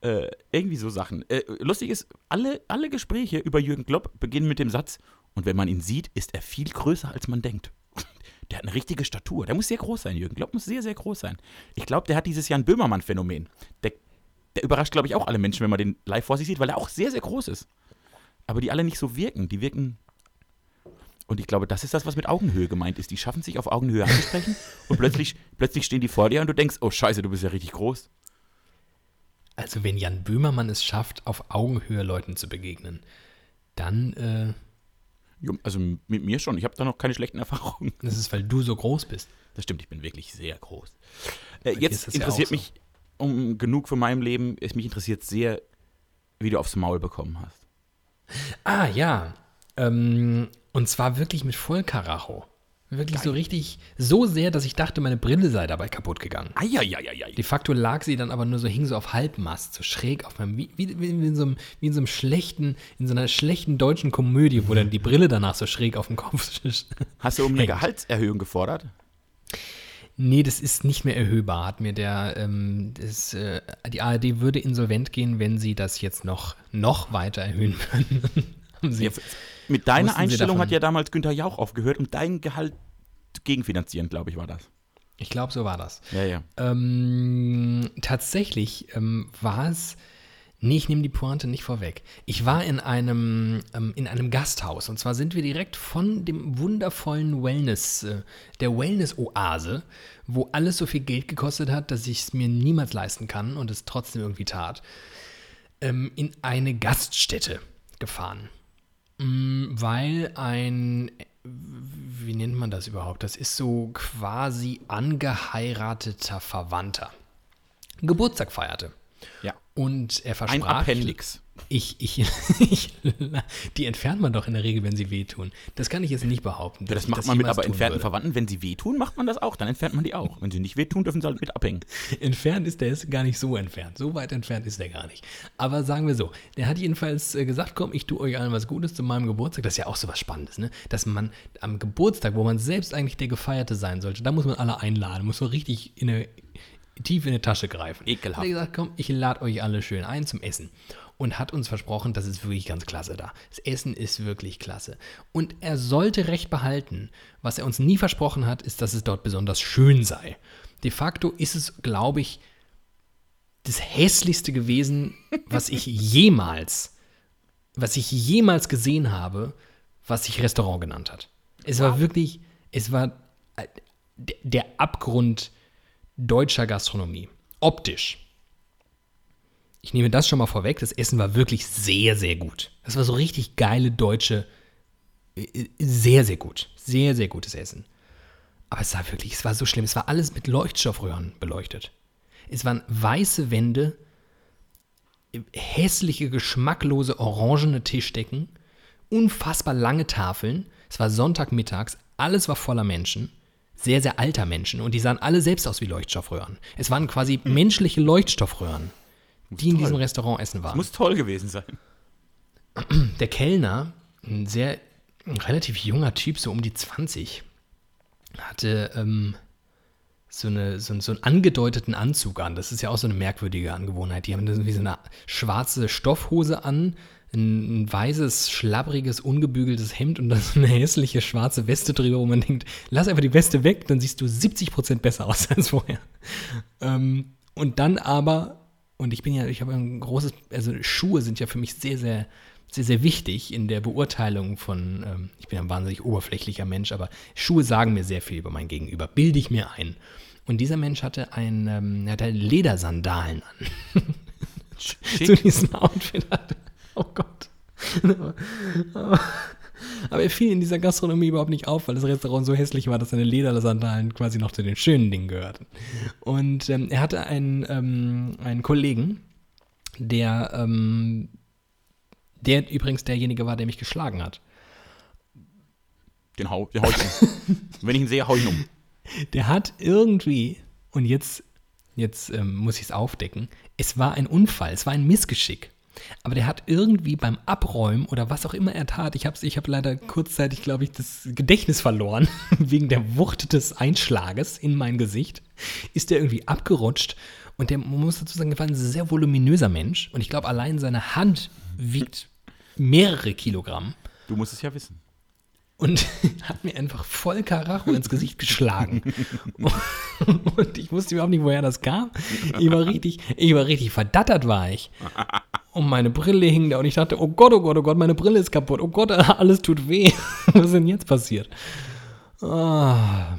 Speaker 2: Äh, irgendwie so Sachen. Äh, lustig ist, alle, alle Gespräche über Jürgen Klopp beginnen mit dem Satz, und wenn man ihn sieht, ist er viel größer, als man denkt. Der hat eine richtige Statur. Der muss sehr groß sein, Jürgen Klopp muss sehr, sehr groß sein. Ich glaube, der hat dieses Jan Böhmermann-Phänomen. Der, der überrascht, glaube ich, auch alle Menschen, wenn man den live vor sich sieht, weil er auch sehr, sehr groß ist. Aber die alle nicht so wirken. Die wirken. Und ich glaube, das ist das, was mit Augenhöhe gemeint ist. Die schaffen sich auf Augenhöhe anzusprechen und plötzlich, plötzlich stehen die vor dir und du denkst, oh Scheiße, du bist ja richtig groß.
Speaker 1: Also wenn Jan Böhmermann es schafft, auf Augenhöhe Leuten zu begegnen, dann äh,
Speaker 2: Also mit mir schon. Ich habe da noch keine schlechten Erfahrungen.
Speaker 1: das ist, weil du so groß bist.
Speaker 2: Das stimmt, ich bin wirklich sehr groß. Äh, jetzt
Speaker 1: das ja
Speaker 2: interessiert
Speaker 1: auch so.
Speaker 2: Um genug von meinem Leben. Es mich interessiert sehr, wie du aufs Maul bekommen hast.
Speaker 1: Ah, ja. Ähm, und zwar wirklich mit Vollkaracho. Wirklich so richtig, so sehr, dass ich dachte, meine Brille sei dabei kaputt gegangen.
Speaker 2: Eieieiei.
Speaker 1: De facto lag sie dann aber nur so, hing so auf Halbmast, so schräg auf meinem, wie, wie, wie, in so einem, wie in so einem schlechten, in so einer schlechten deutschen Komödie, wo dann die Brille danach so schräg auf dem Kopf ist.
Speaker 2: Hast du um eine. Gehaltserhöhung gefordert?
Speaker 1: Nee, das ist nicht mehr erhöhbar, hat mir der, ähm, das, äh, die ARD würde insolvent gehen, wenn sie das jetzt noch, noch weiter erhöhen würden.
Speaker 2: F- mit deiner Einstellung hat ja damals Günther Jauch aufgehört, um dein Gehalt gegenfinanzieren, glaube ich, war das.
Speaker 1: ich glaube, so war das.
Speaker 2: Ja, ja.
Speaker 1: Ähm, tatsächlich ähm, war es. Nee, ich nehme die Pointe nicht vorweg. Ich war in einem, ähm, in einem Gasthaus und zwar sind wir direkt von dem wundervollen Wellness, äh, der Wellness-Oase, wo alles so viel Geld gekostet hat, dass ich es mir niemals leisten kann und es trotzdem irgendwie tat, ähm, in eine Gaststätte gefahren. Mm, Weil ein, wie nennt man das überhaupt? Das ist so quasi angeheirateter Verwandter. Geburtstag feierte.
Speaker 2: ja.
Speaker 1: Und er
Speaker 2: Ein
Speaker 1: versprach.
Speaker 2: Appendix.
Speaker 1: Ich, ich, ich, die entfernt man doch in der Regel, wenn sie wehtun. Das kann ich jetzt nicht behaupten.
Speaker 2: Ja, das macht man mit aber entfernten
Speaker 1: würde.
Speaker 2: Verwandten. Wenn sie wehtun, macht man das auch. Dann entfernt man die auch. Wenn sie nicht wehtun, dürfen sie halt mit abhängen.
Speaker 1: Entfernt ist der ist gar nicht so entfernt. So weit entfernt ist der gar nicht. Aber sagen wir so, der hat jedenfalls äh, gesagt, komm, ich tue euch allen was Gutes zu meinem Geburtstag. Das ist ja auch so was Spannendes, ne? Dass man am Geburtstag, wo man selbst eigentlich der Gefeierte sein sollte, da muss man alle einladen, muss so richtig in eine, tief in die Tasche greifen.
Speaker 2: Ekelhaft.
Speaker 1: Hat er gesagt, komm, ich lade euch alle schön ein zum Essen. Und hat uns versprochen, das ist wirklich ganz klasse da. Das Essen ist wirklich klasse. Und er sollte recht behalten. Was er uns nie versprochen hat, ist, dass es dort besonders schön sei. De facto ist es, glaube ich, das hässlichste gewesen, was ich jemals, was ich jemals gesehen habe, was sich Restaurant genannt hat. Es war wirklich, es war, der, der Abgrund deutscher Gastronomie. Optisch. Ich nehme das schon mal vorweg. Das Essen war wirklich sehr, sehr gut. Das war so richtig geile deutsche, äh, sehr, sehr gut. Sehr, sehr gutes Essen. Aber es war wirklich, es war so schlimm. Es war alles mit Leuchtstoffröhren beleuchtet. Es waren weiße Wände, hässliche, geschmacklose, orangene Tischdecken, unfassbar lange Tafeln. Es war Sonntagmittags, alles war voller Menschen, sehr, sehr alter Menschen und die sahen alle selbst aus wie Leuchtstoffröhren. Es waren quasi menschliche Leuchtstoffröhren, die in
Speaker 2: toll.
Speaker 1: diesem Restaurant essen waren.
Speaker 2: Muss toll gewesen sein.
Speaker 1: Der Kellner, ein sehr ein relativ junger Typ, so um die 20, hatte ähm, so, eine, so, so einen angedeuteten Anzug an. Das ist ja auch so eine merkwürdige Angewohnheit. Die haben dann wie so eine schwarze Stoffhose an, ein, ein weißes, schlabbriges, ungebügeltes Hemd und dann so eine hässliche schwarze Weste drüber, wo man denkt, lass einfach die Weste weg, dann siehst du 70% besser aus als vorher. Ähm, und dann aber, und ich bin ja, ich habe ein großes, also Schuhe sind ja für mich sehr, sehr, sehr, sehr wichtig in der Beurteilung von, ähm, ich bin ein wahnsinnig oberflächlicher Mensch, aber Schuhe sagen mir sehr viel über mein Gegenüber, bilde ich mir ein. Und dieser Mensch hatte ein, ähm, er hatte Ledersandalen an. Zu diesem Outfit hatte. Oh Gott. Aber, er fiel in dieser Gastronomie überhaupt nicht auf, weil das Restaurant so hässlich war, dass seine Ledersandalen quasi noch zu den schönen Dingen gehörten. Und ähm, er hatte einen, ähm, einen Kollegen, der, ähm, der übrigens derjenige war, der mich geschlagen hat.
Speaker 2: Den hau, den hau ich um. Wenn ich ihn sehe, hau ich ihn um.
Speaker 1: Der hat irgendwie, und jetzt, jetzt ähm, muss ich es aufdecken, es war ein Unfall, es war ein Missgeschick. Aber der hat irgendwie beim Abräumen oder was auch immer er tat, ich habe ich hab leider kurzzeitig, glaube ich, das Gedächtnis verloren, wegen der Wucht des Einschlages in mein Gesicht, ist der irgendwie abgerutscht. Und der, man muss dazu sagen, der war ein sehr voluminöser Mensch. Und ich glaube, allein seine Hand wiegt mehrere Kilogramm.
Speaker 2: Du musst es ja wissen.
Speaker 1: Und hat mir einfach voll Karacho ins Gesicht geschlagen. Und ich wusste überhaupt nicht, woher das kam. Ich war richtig, ich war richtig verdattert, war ich. Und meine Brille hing da und ich dachte, oh Gott, oh Gott, oh Gott, meine Brille ist kaputt. Oh Gott, alles tut weh. Was ist denn jetzt passiert? Ah,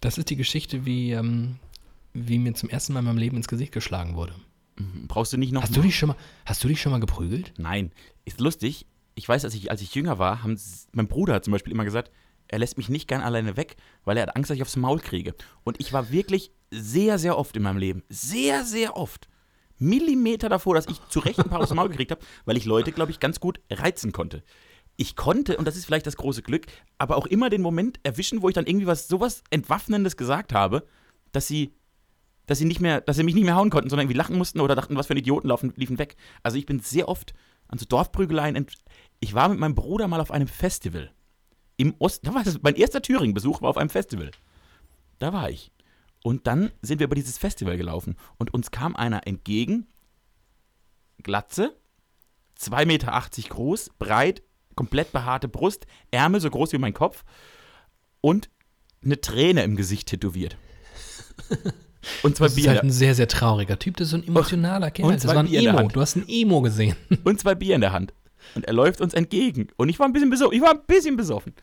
Speaker 1: das ist die Geschichte, wie, ähm, wie mir zum ersten Mal in meinem Leben ins Gesicht geschlagen wurde.
Speaker 2: Brauchst du nicht noch.
Speaker 1: Hast du dich schon mal, hast du dich schon mal geprügelt?
Speaker 2: Nein. Ist lustig. Ich weiß, als ich, als ich jünger war, haben mein Bruder hat zum Beispiel immer gesagt, er lässt mich nicht gern alleine weg, weil er hat Angst, dass ich aufs Maul kriege. Und ich war wirklich sehr, sehr oft in meinem Leben, sehr, sehr oft, Millimeter davor, dass ich zu Recht ein paar aufs Maul gekriegt habe, weil ich Leute, glaube ich, ganz gut reizen konnte. Ich konnte, und das ist vielleicht das große Glück, aber auch immer den Moment erwischen, wo ich dann irgendwie was sowas Entwaffnendes gesagt habe, dass sie dass sie nicht mehr, dass sie mich nicht mehr hauen konnten, sondern irgendwie lachen mussten oder dachten, was für ein Idioten laufen, liefen weg. Also ich bin sehr oft an so Dorfprügeleien. ent- Ich war mit meinem Bruder mal auf einem Festival. Im Osten, da war das, mein erster Thüringen-Besuch war auf einem Festival. Da war ich. Und dann sind wir über dieses Festival gelaufen und uns kam einer entgegen, Glatze, 2,80 Meter groß, breit, komplett behaarte Brust, Ärmel so groß wie mein Kopf und eine Träne im Gesicht tätowiert. Und zwei
Speaker 1: Das ist
Speaker 2: Bier.
Speaker 1: halt ein sehr, sehr trauriger Typ. Das ist so ein emotionaler Kerl. Das war ein
Speaker 2: Bier
Speaker 1: Emo. Du hast ein Emo gesehen.
Speaker 2: und zwei Bier in der Hand. Und er läuft uns entgegen. Und ich war ein bisschen besoffen. Ich war ein bisschen besoffen.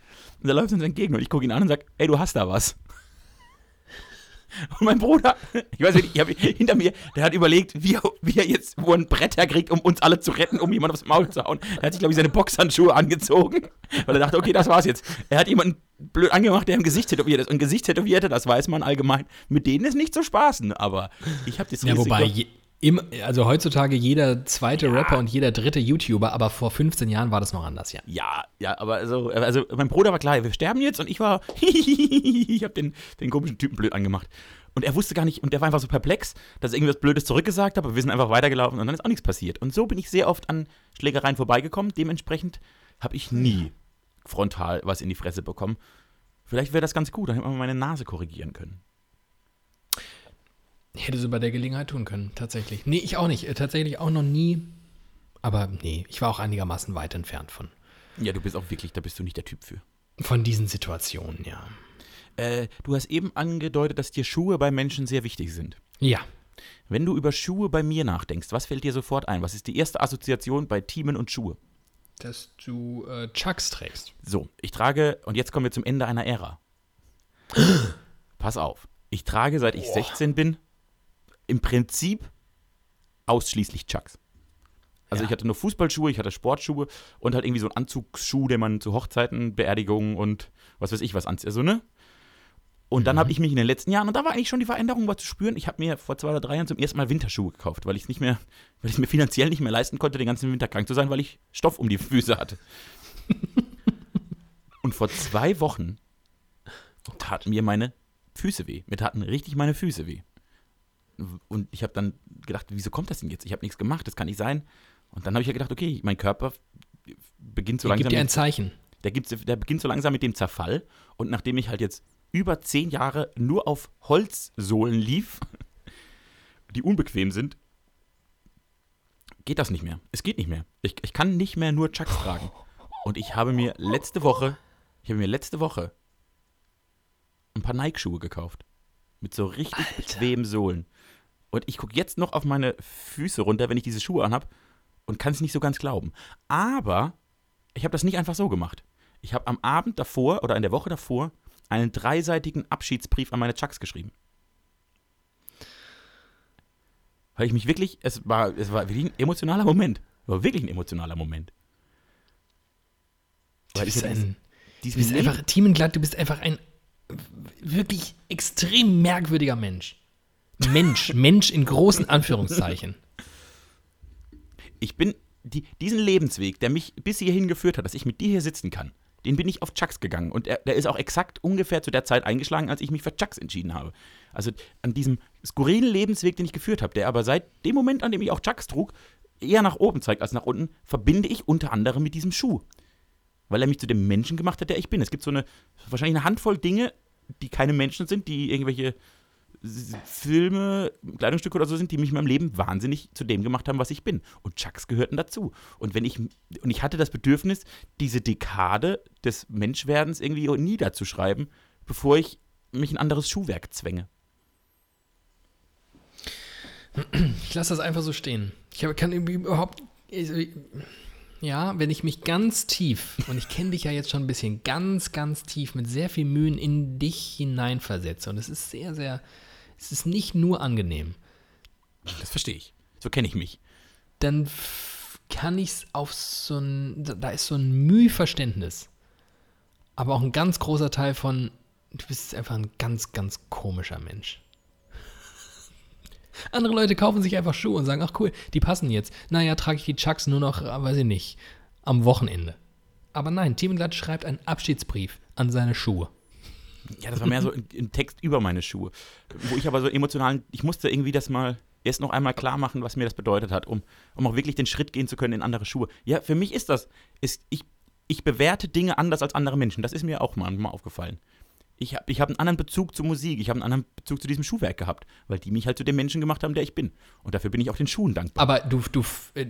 Speaker 2: Und er läuft uns entgegen und ich gucke ihn an und sage, ey, du hast da was. Und mein Bruder, ich weiß nicht, ich hab, hinter mir, der hat überlegt, wie er, wie er jetzt wo ein Brett herkriegt, um uns alle zu retten, um jemand aufs Maul zu hauen. Er hat sich, glaube ich, seine Boxhandschuhe angezogen, weil er dachte, okay, das war's jetzt. Er hat jemanden blöd angemacht, der im Gesicht tätowiert ist. Und Gesicht tätowierte, das weiß man allgemein, mit denen ist nicht zu spaßen. Aber ich habe das
Speaker 1: Ja,
Speaker 2: Risiko-
Speaker 1: wobei, je, im, also heutzutage jeder zweite Rapper und jeder dritte YouTuber, aber vor 15 Jahren war das noch anders, ja.
Speaker 2: Ja, ja, aber also, also mein Bruder war klar, wir sterben jetzt und ich war, ich habe den, den komischen Typen blöd angemacht. Und er wusste gar nicht, und der war einfach so perplex, dass ich irgendwas Blödes zurückgesagt habe, aber wir sind einfach weitergelaufen und dann ist auch nichts passiert. Und so bin ich sehr oft an Schlägereien vorbeigekommen. Dementsprechend habe ich nie frontal was in die Fresse bekommen. Vielleicht wäre das ganz gut, dann hätte man meine Nase korrigieren können.
Speaker 1: Hätte sie bei der Gelegenheit tun können, tatsächlich. Nee, ich auch nicht. Äh, Tatsächlich auch noch nie. Aber nee, ich war auch einigermaßen weit entfernt von,
Speaker 2: Ja, du bist auch wirklich, da bist du nicht der Typ für.
Speaker 1: von diesen Situationen, ja.
Speaker 2: Äh, du hast eben angedeutet, dass dir Schuhe bei Menschen sehr wichtig sind.
Speaker 1: Ja.
Speaker 2: Wenn du über Schuhe bei mir nachdenkst, was fällt dir sofort ein? Was ist die erste Assoziation bei Teamen und Schuhe?
Speaker 1: Dass du äh, Chucks trägst.
Speaker 2: So, ich trage, und jetzt kommen wir zum Ende einer Ära. Pass pass auf. Ich trage, seit ich 16 bin, im Prinzip ausschließlich Chucks. Also
Speaker 1: Ja.
Speaker 2: ich hatte nur Fußballschuhe, ich hatte Sportschuhe und halt irgendwie so einen Anzugsschuh, den man zu Hochzeiten, Beerdigungen und was weiß ich was anzieht. Also, ne? Und dann habe ich mich in den letzten Jahren, und da war eigentlich schon die Veränderung was zu spüren, ich habe mir vor zwei oder drei Jahren zum ersten Mal Winterschuhe gekauft, weil ich es nicht mehr, weil ich mir finanziell nicht mehr leisten konnte, den ganzen Winter krank zu sein, weil ich Stoff um die Füße hatte. und vor zwei Wochen taten mir meine Füße weh. Mir taten richtig meine Füße weh. Und ich habe dann gedacht, wieso kommt das denn jetzt? Ich habe nichts gemacht, das kann nicht sein. Und dann habe ich ja gedacht, okay, mein Körper beginnt so
Speaker 1: Gib
Speaker 2: langsam
Speaker 1: dir ein
Speaker 2: mit,
Speaker 1: Zeichen.
Speaker 2: der, gibt, der beginnt so langsam mit dem Zerfall. Und nachdem ich halt jetzt über zehn Jahre nur auf Holzsohlen lief, die unbequem sind, geht das nicht mehr. Es geht nicht mehr. Ich, ich kann nicht mehr nur Chucks tragen. Und ich habe mir letzte Woche, ich habe mir letzte Woche ein paar Nike-Schuhe gekauft. Mit so richtig bequemen Sohlen. Und ich gucke jetzt noch auf meine Füße runter, wenn ich diese Schuhe anhab und kann es nicht so ganz glauben. Aber ich habe das nicht einfach so gemacht. Ich habe am Abend davor oder in der Woche davor einen dreiseitigen Abschiedsbrief an meine Chucks geschrieben. Weil ich mich wirklich, es war, es war wirklich ein emotionaler Moment. Es war wirklich ein emotionaler Moment.
Speaker 1: Du bist, ein, du bist einfach, Thiemenglatt, du bist einfach ein wirklich extrem merkwürdiger Mensch. Mensch, Mensch in großen Anführungszeichen.
Speaker 2: ich bin die, diesen Lebensweg, der mich bis hierhin geführt hat, dass ich mit dir hier sitzen kann, den bin ich auf Chucks gegangen. Und er, der ist auch exakt ungefähr zu der Zeit eingeschlagen, als ich mich für Chucks entschieden habe. Also an diesem skurrilen Lebensweg, den ich geführt habe, der aber seit dem Moment, an dem ich auch Chucks trug, eher nach oben zeigt als nach unten, verbinde ich unter anderem mit diesem Schuh. Weil er mich zu dem Menschen gemacht hat, der ich bin. Es gibt so eine, wahrscheinlich eine Handvoll Dinge, die keine Menschen sind, die irgendwelche Filme, Kleidungsstücke oder so sind, die mich in meinem Leben wahnsinnig zu dem gemacht haben, was ich bin. Und Chucks gehörten dazu. Und wenn ich, und ich hatte das Bedürfnis, diese Dekade des Menschwerdens irgendwie niederzuschreiben, bevor ich mich in ein anderes Schuhwerk zwänge.
Speaker 1: Ich lasse das einfach so stehen. Ich kann überhaupt. Ja, wenn ich mich ganz tief, und ich kenne dich ja jetzt schon ein bisschen, ganz, ganz tief mit sehr viel Mühen in dich hineinversetze. Und es ist sehr, sehr. Es ist nicht nur angenehm.
Speaker 2: Das verstehe ich. So kenne ich mich.
Speaker 1: Dann kann ich es auf so ein. da- Da ist so ein Mühverständnis. Aber auch ein ganz großer Teil von. Du bist einfach ein ganz, ganz komischer Mensch. Andere Leute kaufen sich einfach Schuhe und sagen, ach cool, die passen jetzt. Naja, trage ich die Chucks nur noch, äh, weiß ich nicht, am Wochenende. Aber nein, Thiemenglatt schreibt einen Abschiedsbrief an seine Schuhe.
Speaker 2: Ja, das war mehr so ein, Text über meine Schuhe. Wo ich aber so emotional, ich musste irgendwie das mal erst noch einmal klar machen, was mir das bedeutet hat, um, um auch wirklich den Schritt gehen zu können in andere Schuhe. Ja, für mich ist das, ist, ich, ich bewerte Dinge anders als andere Menschen. Das ist mir auch manchmal aufgefallen. Ich habe ich hab einen anderen Bezug zur Musik, ich habe einen anderen Bezug zu diesem Schuhwerk gehabt, weil die mich halt zu dem Menschen gemacht haben, der ich bin. Und dafür bin ich auch den Schuhen dankbar.
Speaker 1: Aber du, du, äh,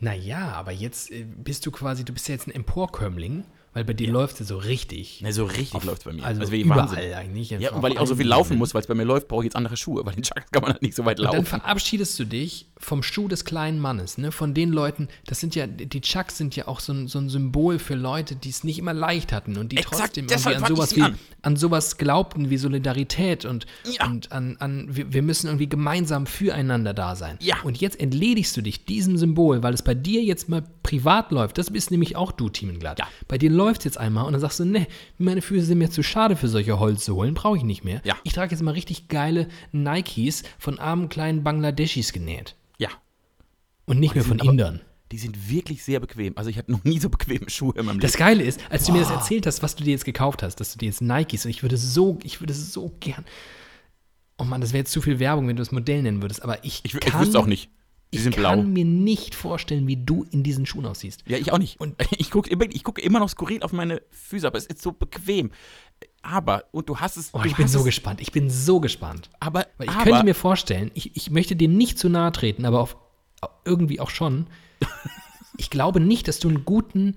Speaker 1: naja, aber jetzt äh, bist du quasi, du bist ja jetzt ein Emporkömmling, weil bei dir läuft es so richtig.
Speaker 2: Ne, so richtig läuft es bei mir.
Speaker 1: Also
Speaker 2: wie
Speaker 1: überall
Speaker 2: Wahnsinn.
Speaker 1: eigentlich.
Speaker 2: Ja, und weil ich auch so viel laufen muss, weil es bei mir läuft, brauche ich jetzt andere Schuhe, weil den Chucks kann man halt nicht so weit
Speaker 1: Und dann
Speaker 2: laufen.
Speaker 1: verabschiedest du dich vom Schuh des kleinen Mannes, ne? Von den Leuten, das sind ja, die Chucks sind ja auch so ein, so ein Symbol für Leute, die es nicht immer leicht hatten und die
Speaker 2: Exakt,
Speaker 1: trotzdem irgendwie an sowas wie,
Speaker 2: an.
Speaker 1: an sowas glaubten wie Solidarität und,
Speaker 2: Ja.
Speaker 1: und an, an wir, wir müssen irgendwie gemeinsam füreinander da sein.
Speaker 2: Ja.
Speaker 1: Und jetzt entledigst du dich diesem Symbol, weil es bei dir jetzt mal privat läuft. Das bist nämlich auch du, Thiemenglatt.
Speaker 2: Ja.
Speaker 1: Bei dir läuft es jetzt einmal und dann sagst du, ne, meine Füße sind mir zu schade für solche Holzsohlen, brauche ich nicht mehr.
Speaker 2: Ja.
Speaker 1: Ich trage jetzt mal richtig geile Nikes von armen kleinen Bangladeschis genäht.
Speaker 2: Ja.
Speaker 1: Und nicht mehr von Indern.
Speaker 2: Die sind wirklich sehr bequem. Also ich hatte noch nie so bequeme Schuhe in meinem Leben.
Speaker 1: Das Geile ist, als du mir das erzählt hast, was du dir jetzt gekauft hast, dass du dir jetzt Nikes und ich würde so, ich würde so gern. Oh Mann, das wäre jetzt zu viel Werbung, wenn du das Modell nennen würdest, aber ich,
Speaker 2: Ich, ich
Speaker 1: kann,
Speaker 2: wüsste auch nicht. Die
Speaker 1: ich
Speaker 2: sind
Speaker 1: kann
Speaker 2: blau.
Speaker 1: mir nicht vorstellen, wie du in diesen Schuhen aussiehst.
Speaker 2: Ja, ich auch nicht.
Speaker 1: Und-
Speaker 2: ich gucke immer, ich guck immer noch skurril auf meine Füße, aber es ist so bequem. Aber, und du hast es.
Speaker 1: Oh, ich bin so
Speaker 2: es,
Speaker 1: gespannt. Ich bin so gespannt.
Speaker 2: Aber,
Speaker 1: Weil ich
Speaker 2: aber
Speaker 1: könnte mir vorstellen, ich, ich möchte dir nicht zu nahe treten, aber auf, irgendwie auch schon. ich glaube nicht, dass du einen guten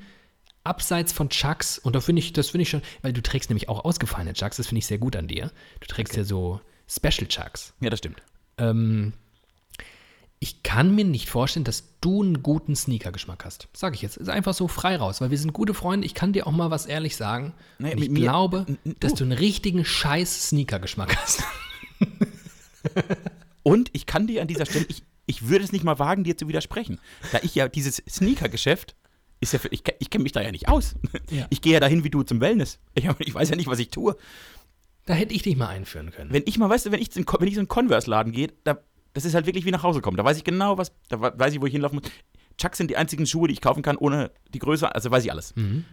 Speaker 1: Abseits von Chucks, und da finde ich, das finde ich schon, weil du trägst nämlich auch ausgefallene Chucks, das finde ich sehr gut an dir. Du trägst ja so Special Chucks.
Speaker 2: Ja, das stimmt.
Speaker 1: Ähm, Ich kann mir nicht vorstellen, dass du einen guten Sneaker-Geschmack hast. Sag ich jetzt. Ist einfach so frei raus, weil wir sind gute Freunde. Ich kann dir auch mal was ehrlich sagen.
Speaker 2: Mit
Speaker 1: ich
Speaker 2: mir-
Speaker 1: glaube,
Speaker 2: n-
Speaker 1: dass
Speaker 2: du.
Speaker 1: du einen richtigen scheiß Sneaker-Geschmack hast.
Speaker 2: Und ich kann dir an dieser Stelle, ich, ich würde es nicht mal wagen, dir zu widersprechen. Da ich ja dieses Sneaker-Geschäft ist ja für, ich, ich kenne mich da ja nicht aus.
Speaker 1: Ja.
Speaker 2: Ich gehe ja dahin wie du zum Wellness. Ich, ich weiß ja nicht, was ich tue.
Speaker 1: Da hätte ich dich mal einführen können.
Speaker 2: Wenn ich mal, weißt du, wenn ich, wenn ich so in einen Converse-Laden gehe, da, das ist halt wirklich wie nach Hause kommen. Da weiß ich genau, was, da we- weiß ich, wo ich hinlaufen muss. Chucks sind die einzigen Schuhe, die ich kaufen kann, ohne die Größe, also weiß ich alles.
Speaker 1: Mhm.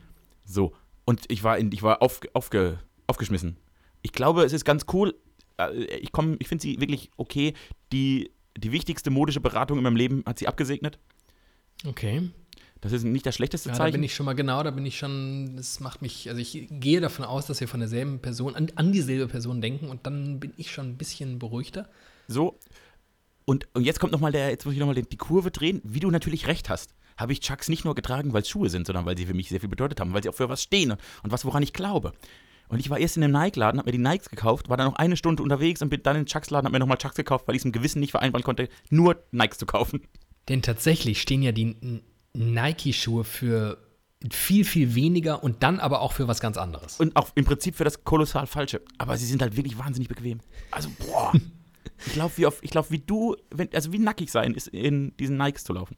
Speaker 2: So. Und ich war, in, ich war auf, aufge, aufgeschmissen. Ich glaube, es ist ganz cool. äh, Ich, komm- ich finde sie wirklich okay. Die, die wichtigste modische Beratung in meinem Leben hat sie abgesegnet.
Speaker 1: Okay.
Speaker 2: Das ist nicht das schlechteste
Speaker 1: Ja, da
Speaker 2: Zeichen.
Speaker 1: bin ich schon mal genau, da bin ich schon, das macht mich, also ich gehe davon aus, dass wir von derselben Person, an, an dieselbe Person denken und dann bin ich schon ein bisschen beruhigter.
Speaker 2: So. Und, und jetzt kommt nochmal der, jetzt muss ich nochmal die Kurve drehen. Wie du natürlich recht hast, habe ich Chucks nicht nur getragen, weil es Schuhe sind, sondern weil sie für mich sehr viel bedeutet haben, weil sie auch für was stehen und, und was, woran ich glaube. Und ich war erst in einem Nike-Laden, habe mir die Nikes gekauft, war dann noch eine Stunde unterwegs und bin dann in den Chucks-Laden, habe mir nochmal Chucks gekauft, weil ich es im Gewissen nicht vereinbaren konnte, nur Nikes zu kaufen.
Speaker 1: Denn tatsächlich stehen ja die Nike-Schuhe für viel, viel weniger und dann aber auch für was ganz anderes.
Speaker 2: Und auch im Prinzip für das kolossal Falsche. Aber sie sind halt wirklich wahnsinnig bequem. Also, boah. ich glaube, wie, auf- ich glaub, wie du, wenn, also wie nackig sein ist, in diesen Nikes zu laufen.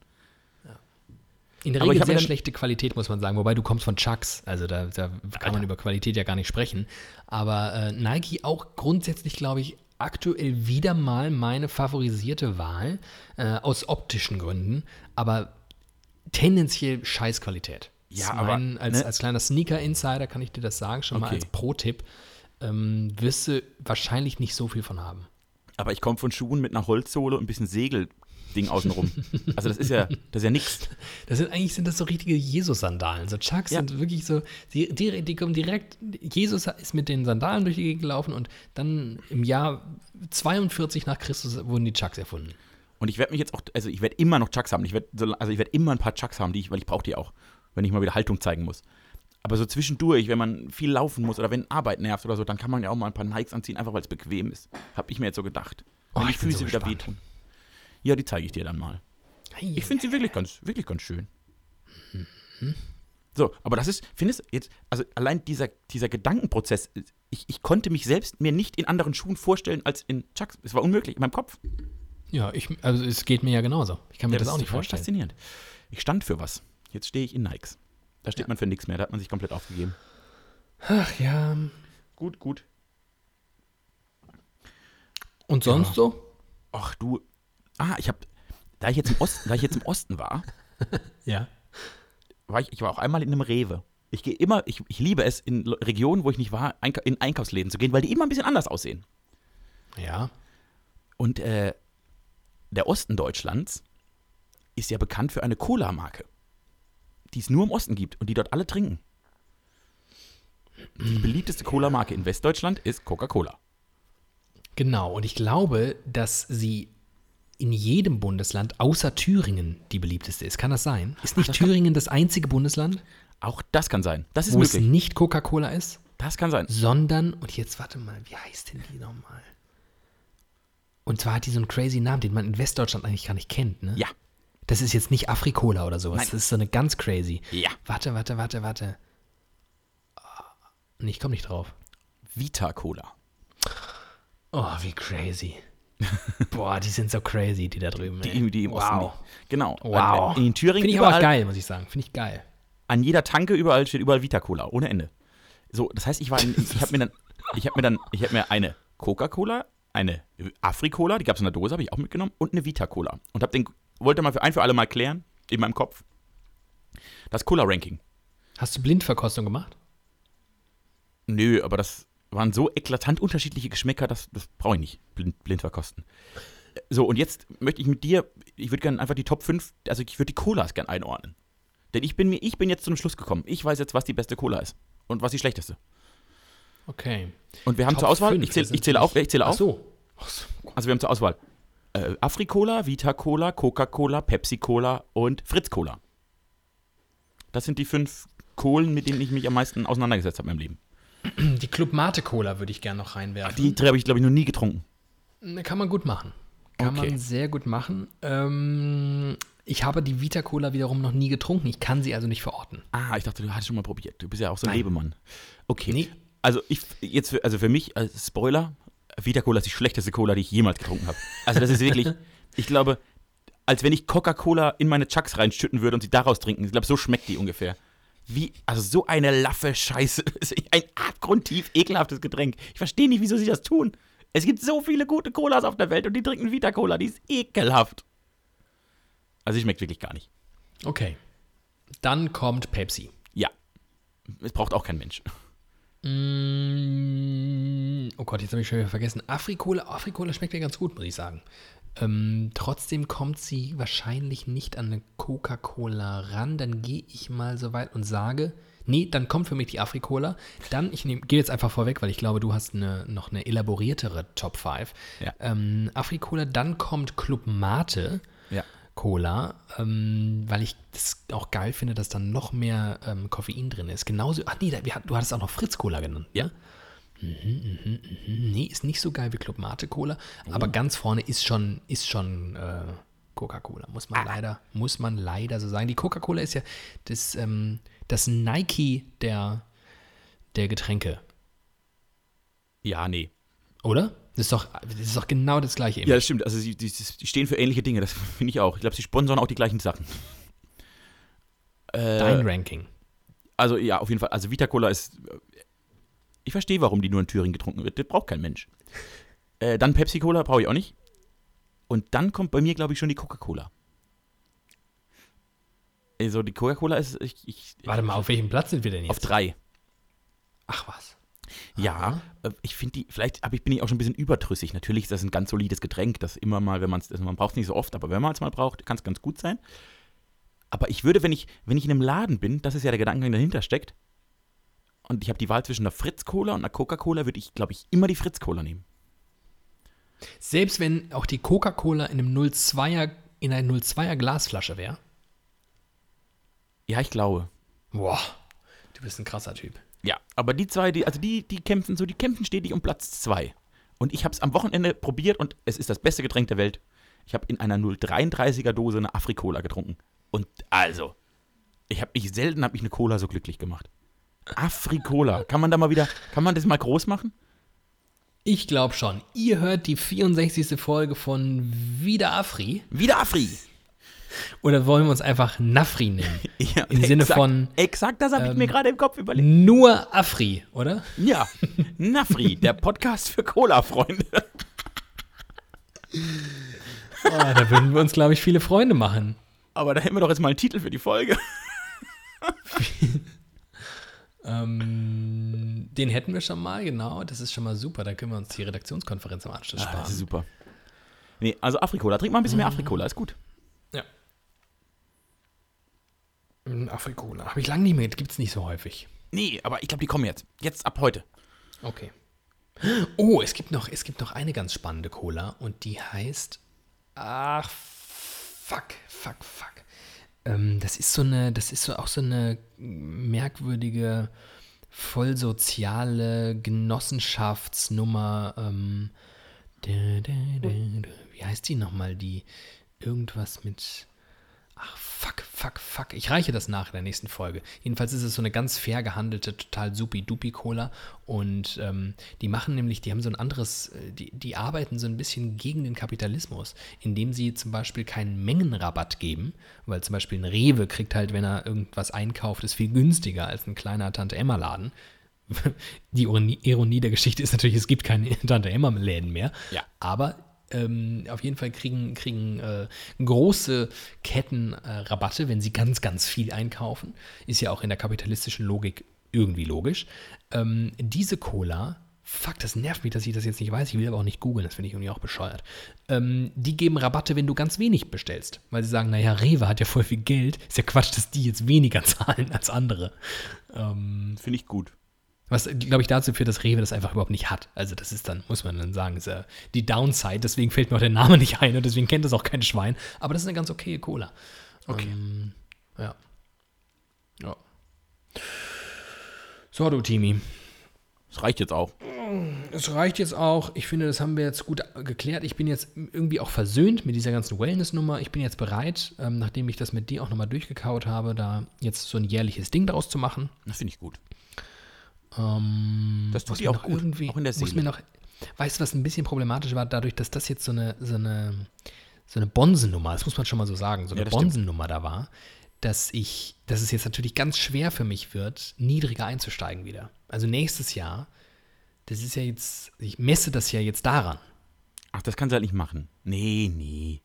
Speaker 1: In der Regel sehr
Speaker 2: dann-
Speaker 1: schlechte Qualität, muss man sagen. Wobei du kommst von Chucks, also da, da kann man über Qualität ja gar nicht sprechen. Aber äh, Nike auch grundsätzlich, glaube ich, aktuell wieder mal meine favorisierte Wahl, äh, aus optischen Gründen, aber tendenziell Scheißqualität.
Speaker 2: Ja,
Speaker 1: ist
Speaker 2: aber,
Speaker 1: mein, als,
Speaker 2: ne?
Speaker 1: als kleiner Sneaker-Insider kann ich dir das sagen, schon mal
Speaker 2: Okay.
Speaker 1: als Pro-Tipp. Ähm, wirst du wahrscheinlich nicht so viel von haben.
Speaker 2: Aber ich komme von Schuhen mit einer Holzsohle und ein bisschen Segelding außenrum. also das ist ja, das ist ja nix.
Speaker 1: Das sind eigentlich sind das so richtige Jesus-Sandalen. So Chucks
Speaker 2: Ja.
Speaker 1: sind wirklich so, die, die, die kommen direkt, Jesus ist mit den Sandalen durch die Gegend gelaufen und dann im Jahr 42 nach Christus wurden die Chucks erfunden.
Speaker 2: Und ich werde mich jetzt auch, also ich werde immer noch Chucks haben. Ich werd, so- also ich werde immer ein paar Chucks haben, die ich, weil ich brauche die auch, wenn ich mal wieder Haltung zeigen muss. Aber so zwischendurch, wenn man viel laufen muss oder wenn Arbeit nervt oder so, dann kann man ja auch mal ein paar Nikes anziehen, einfach weil es bequem ist. Habe ich mir jetzt so gedacht. Wenn
Speaker 1: Oh,
Speaker 2: die Füße
Speaker 1: so
Speaker 2: wieder wehtun. Ja, die zeige ich dir dann mal. Ich finde sie wirklich ganz, wirklich ganz schön. So, aber das ist, findest du jetzt, also allein dieser, dieser Gedankenprozess, ich, ich konnte mich selbst mir nicht in anderen Schuhen vorstellen als in Chucks. Es war unmöglich in meinem Kopf.
Speaker 1: Ja, ich, also es geht mir ja genauso. Ich kann mir
Speaker 2: Ja,
Speaker 1: das, auch
Speaker 2: ist
Speaker 1: nicht vorstellen.
Speaker 2: faszinierend. Ich stand für was. Jetzt stehe ich in Nikes. Da steht
Speaker 1: Ja.
Speaker 2: man für nichts mehr. Da hat man sich komplett aufgegeben.
Speaker 1: Ach ja.
Speaker 2: Gut, gut.
Speaker 1: Und sonst
Speaker 2: Ja.
Speaker 1: so?
Speaker 2: Ach du. Ah, ich habe, da ich jetzt im Osten, da ich jetzt im Osten war,
Speaker 1: Ja.
Speaker 2: war ich, ich war auch einmal in einem Rewe. Ich gehe immer, ich, ich liebe es, in Regionen, wo ich nicht war, in Einkaufsläden zu gehen, weil die immer ein bisschen anders aussehen.
Speaker 1: Ja.
Speaker 2: Und äh, der Osten Deutschlands ist ja bekannt für eine Cola-Marke, die es nur im Osten gibt und die dort alle trinken. Die beliebteste Cola-Marke in Westdeutschland ist Coca-Cola.
Speaker 1: Genau. Und ich glaube, dass sie in jedem Bundesland außer Thüringen die beliebteste ist. Kann das sein? Ist nicht Thüringen das einzige Bundesland,
Speaker 2: Auch das kann sein. Das ist
Speaker 1: wo es
Speaker 2: möglich.
Speaker 1: nicht Coca-Cola ist?
Speaker 2: Das kann sein.
Speaker 1: sondern, und jetzt warte mal, wie heißt denn die nochmal? Und zwar hat die so einen crazy Namen, den man in Westdeutschland eigentlich gar nicht kennt, ne?
Speaker 2: Ja.
Speaker 1: Das ist jetzt nicht Afrikola oder sowas.
Speaker 2: Nein.
Speaker 1: Das ist so eine ganz crazy.
Speaker 2: Ja.
Speaker 1: Warte, warte, warte, warte. Ah, Nee, ich komme nicht drauf.
Speaker 2: Vita Cola.
Speaker 1: Oh, wie crazy. Boah, die sind so crazy, die da drüben.
Speaker 2: Die, die im Osten.
Speaker 1: wow.
Speaker 2: Die. Genau.
Speaker 1: Wow.
Speaker 2: In Thüringen
Speaker 1: Finde ich aber auch
Speaker 2: überall,
Speaker 1: geil, muss ich sagen. Finde ich geil.
Speaker 2: an jeder Tanke überall steht überall Vita Cola, ohne Ende. So, das heißt, ich war in, ich habe mir dann ich habe mir dann ich habe mir eine Coca-Cola, eine Afrikola, die gab es in der Dose, habe ich auch mitgenommen und eine Vita Cola und habe den wollte mal für ein für alle mal klären in meinem Kopf. Das Cola Ranking.
Speaker 1: Hast du Blindverkostung gemacht?
Speaker 2: Nö, aber das waren so eklatant unterschiedliche Geschmäcker, das, das brauche ich nicht blind, blind verkosten. So, und jetzt möchte ich mit dir, ich würde gerne einfach die Top 5, also ich würde die Colas gerne einordnen. Denn ich bin mir, ich bin jetzt zu einem Schluss gekommen. Ich weiß jetzt, was die beste Cola ist und was die schlechteste.
Speaker 1: Okay.
Speaker 2: Und wir haben
Speaker 1: Top
Speaker 2: zur Auswahl, ich zähle
Speaker 1: das
Speaker 2: ich zähle
Speaker 1: sind
Speaker 2: auf, ich zähle
Speaker 1: Ach
Speaker 2: auf.
Speaker 1: so.
Speaker 2: Also wir haben zur Auswahl äh, Afri-Cola, Vita-Cola, Coca-Cola, Pepsi-Cola und Fritz-Cola. Das sind die fünf Kohlen, mit denen ich mich am meisten auseinandergesetzt habe in meinem Leben.
Speaker 1: Die Club Mate Cola würde ich gerne noch reinwerfen.
Speaker 2: Die drei habe ich, glaube ich, noch nie getrunken.
Speaker 1: Ne, Kann man gut machen. Kann
Speaker 2: Okay.
Speaker 1: man sehr gut machen. Ähm, ich habe die Vita Cola wiederum noch nie getrunken. Ich kann sie also nicht verorten.
Speaker 2: Ah, ich dachte, du hattest schon mal probiert. Du bist ja auch so ein
Speaker 1: Nein.
Speaker 2: Lebemann. Okay.
Speaker 1: Nee.
Speaker 2: Also ich jetzt für, also für mich als Spoiler, Vita Cola ist die schlechteste Cola, die ich jemals getrunken habe. Also das ist wirklich, ich glaube, als wenn ich Coca-Cola in meine Chucks reinschütten würde und sie daraus trinken. Ich glaube, so schmeckt die ungefähr. Wie, also so eine laffe Scheiße. Ein abgrundtief ekelhaftes Getränk. Ich verstehe nicht, wieso sie das tun. Es gibt so viele gute Colas auf der Welt und die trinken Vita Cola, die ist ekelhaft. Also sie schmeckt wirklich gar nicht.
Speaker 1: Okay. Dann kommt Pepsi.
Speaker 2: Ja. Es braucht auch kein Mensch.
Speaker 1: Mm, oh Gott, jetzt habe ich schon wieder vergessen. Afrikola, Afrikola schmeckt mir ganz gut, muss ich sagen. Ähm, trotzdem kommt sie wahrscheinlich nicht an eine Coca-Cola ran. Dann gehe ich mal so weit und sage, nee, dann kommt für mich die Afrikola. Dann, ich gehe jetzt einfach vorweg, weil ich glaube, du hast eine, noch eine elaboriertere Top 5.
Speaker 2: Ja.
Speaker 1: Ähm, Afrikola, dann kommt Club Mate.
Speaker 2: Ja.
Speaker 1: Cola, ähm, weil ich das auch geil finde, dass da noch mehr ähm, Koffein drin ist. Genauso, ach nee, hatten- du hattest auch noch Fritz Cola genannt, ja? Mhm, mhm, mhm. Nee, ist nicht so geil wie Club Mate Cola, aber ganz vorne ist schon, ist schon äh, Coca-Cola, muss man leider, muss man leider so sagen. Die Coca-Cola ist ja das, ähm, das Nike der, der Getränke,
Speaker 2: Ja, nee.
Speaker 1: Oder? Das ist doch, das ist doch genau das gleiche.
Speaker 2: Ja, das stimmt. Also sie, die, die stehen für ähnliche Dinge, das finde ich auch. Ich glaube, sie sponsern auch die gleichen Sachen. Äh,
Speaker 1: Dein Ranking.
Speaker 2: also ja, auf jeden Fall. Also Vita Cola ist. Ich verstehe, warum die nur in Thüringen getrunken wird. Das braucht kein Mensch. Äh, dann Pepsi Cola brauche ich auch nicht. Und dann kommt bei mir, glaube ich, schon die Coca-Cola. Also die Coca-Cola ist. Ich, ich,
Speaker 1: Warte mal, auf welchem Platz sind wir denn jetzt?
Speaker 2: auf drei.
Speaker 1: Ach was.
Speaker 2: Ja, äh, ich finde die, vielleicht hab ich, bin ich auch schon ein bisschen überdrüssig. Natürlich ist das ein ganz solides Getränk, das immer mal, wenn man es, also man braucht es nicht so oft, aber wenn man es mal braucht, kann es ganz gut sein. Aber ich würde, wenn ich, wenn ich in einem Laden bin, das ist ja der Gedankengang dahinter steckt, und ich habe die Wahl zwischen einer Fritz-Cola und einer Coca-Cola, würde ich, glaube ich, immer die Fritz-Cola nehmen.
Speaker 1: Selbst wenn auch die Coca-Cola in einem 02er, in einer 02er Glasflasche wäre.
Speaker 2: Ja, ich glaube.
Speaker 1: Boah, du bist ein krasser Typ.
Speaker 2: Ja, aber die zwei, die, also die, die kämpfen so, die kämpfen stetig um Platz zwei. Und ich habe es am Wochenende probiert und es ist das beste Getränk der Welt. Ich habe in einer 0,33er Dose eine Afrikola getrunken. Und also, ich habe mich selten habe ich eine Cola so glücklich gemacht. Afrikola, kann man da mal wieder, kann man das mal groß machen?
Speaker 1: Ich glaube schon. Ihr hört die 64. Folge von Wieder Afri.
Speaker 2: Wieder Afri.
Speaker 1: Oder wollen wir uns einfach Nafri nennen?
Speaker 2: Ja,
Speaker 1: Im Sinne
Speaker 2: exakt,
Speaker 1: von
Speaker 2: Exakt, das habe ich mir gerade im Kopf überlegt.
Speaker 1: nur Afri, oder?
Speaker 2: Ja, Nafri, der Podcast für Cola-Freunde.
Speaker 1: Oh, da würden wir uns, glaube ich, viele Freunde machen.
Speaker 2: Aber da hätten wir doch jetzt mal einen Titel für die Folge.
Speaker 1: Ähm, den hätten wir schon mal, genau. Das ist schon mal super. Da können wir uns die Redaktionskonferenz am Anschluss
Speaker 2: Ah, das ist
Speaker 1: sparen.
Speaker 2: super. Nee, also Afrikola. Trink mal ein bisschen mehr Afrikola, ist gut.
Speaker 1: Ja. Mm, Afrikola. Habe ich lange nicht mehr. Gibt es nicht so häufig.
Speaker 2: Nee, aber ich glaube, die kommen jetzt. Jetzt ab heute.
Speaker 1: Okay. Oh, es gibt noch, es gibt noch eine ganz spannende Cola und die heißt. Ach, fuck, fuck, fuck. Ähm, das ist so eine, das ist so auch so eine merkwürdige, voll soziale Genossenschaftsnummer. Ähm, dä, dä, dä. Wie heißt die nochmal? Die irgendwas mit. Ach, fuck, fuck, fuck. Ich reiche das nach in der nächsten Folge. Jedenfalls ist es so eine ganz fair gehandelte, total supi-dupi-Cola. Und ähm, die machen nämlich, die haben so ein anderes, äh, die, die arbeiten so ein bisschen gegen den Kapitalismus, indem sie zum Beispiel keinen Mengenrabatt geben, weil zum Beispiel ein Rewe kriegt halt, wenn er irgendwas einkauft, ist viel günstiger als ein kleiner Tante-Emma-Laden. Die Ironie, Ironie der Geschichte ist natürlich, es gibt keine Tante-Emma-Läden mehr.
Speaker 2: Ja.
Speaker 1: Aber ähm, auf jeden Fall kriegen, kriegen äh, große Ketten äh, Rabatte, wenn sie ganz, ganz viel einkaufen. Ist ja auch in der kapitalistischen Logik irgendwie logisch. Ähm, diese Cola, fuck, das nervt mich, dass ich das jetzt nicht weiß. Ich will aber auch nicht googeln, das finde ich irgendwie auch bescheuert. Ähm, die geben Rabatte, wenn du ganz wenig bestellst. Weil sie sagen, naja, Rewe hat ja voll viel Geld. Ist ja Quatsch, dass die jetzt weniger zahlen als andere. Ähm,
Speaker 2: Finde ich gut.
Speaker 1: Was, glaube ich, dazu führt, dass Rewe das einfach überhaupt nicht hat. Also das ist dann, muss man dann sagen, ist ja die Downside. Deswegen fällt mir auch der Name nicht ein und deswegen kennt das auch kein Schwein. Aber das ist eine ganz okaye Cola.
Speaker 2: Okay.
Speaker 1: Ähm, ja. Ja. So, du Timi.
Speaker 2: Das reicht jetzt auch.
Speaker 1: es reicht jetzt auch. Ich finde, das haben wir jetzt gut geklärt. Ich bin jetzt irgendwie auch versöhnt mit dieser ganzen Wellness-Nummer. Ich bin jetzt bereit, ähm, nachdem ich das mit dir auch nochmal durchgekaut habe, da jetzt so ein jährliches Ding daraus zu machen.
Speaker 2: Das finde ich gut.
Speaker 1: Ähm,
Speaker 2: Das tut
Speaker 1: muss mir
Speaker 2: auch gut,
Speaker 1: irgendwie,
Speaker 2: auch in der
Speaker 1: muss
Speaker 2: Seele.
Speaker 1: mir noch, weißt du, was ein bisschen problematisch war, dadurch, dass das jetzt so eine, so eine, so eine Bonsennummer, das muss man schon mal so sagen, so
Speaker 2: Ja,
Speaker 1: eine
Speaker 2: stimmt.
Speaker 1: Bonsennummer da war, dass ich, dass es jetzt natürlich ganz schwer für mich wird, niedriger einzusteigen wieder. Also nächstes Jahr, das ist ja jetzt, ich messe das ja jetzt daran.
Speaker 2: Ach, das kannst du halt nicht machen. Nee, nee.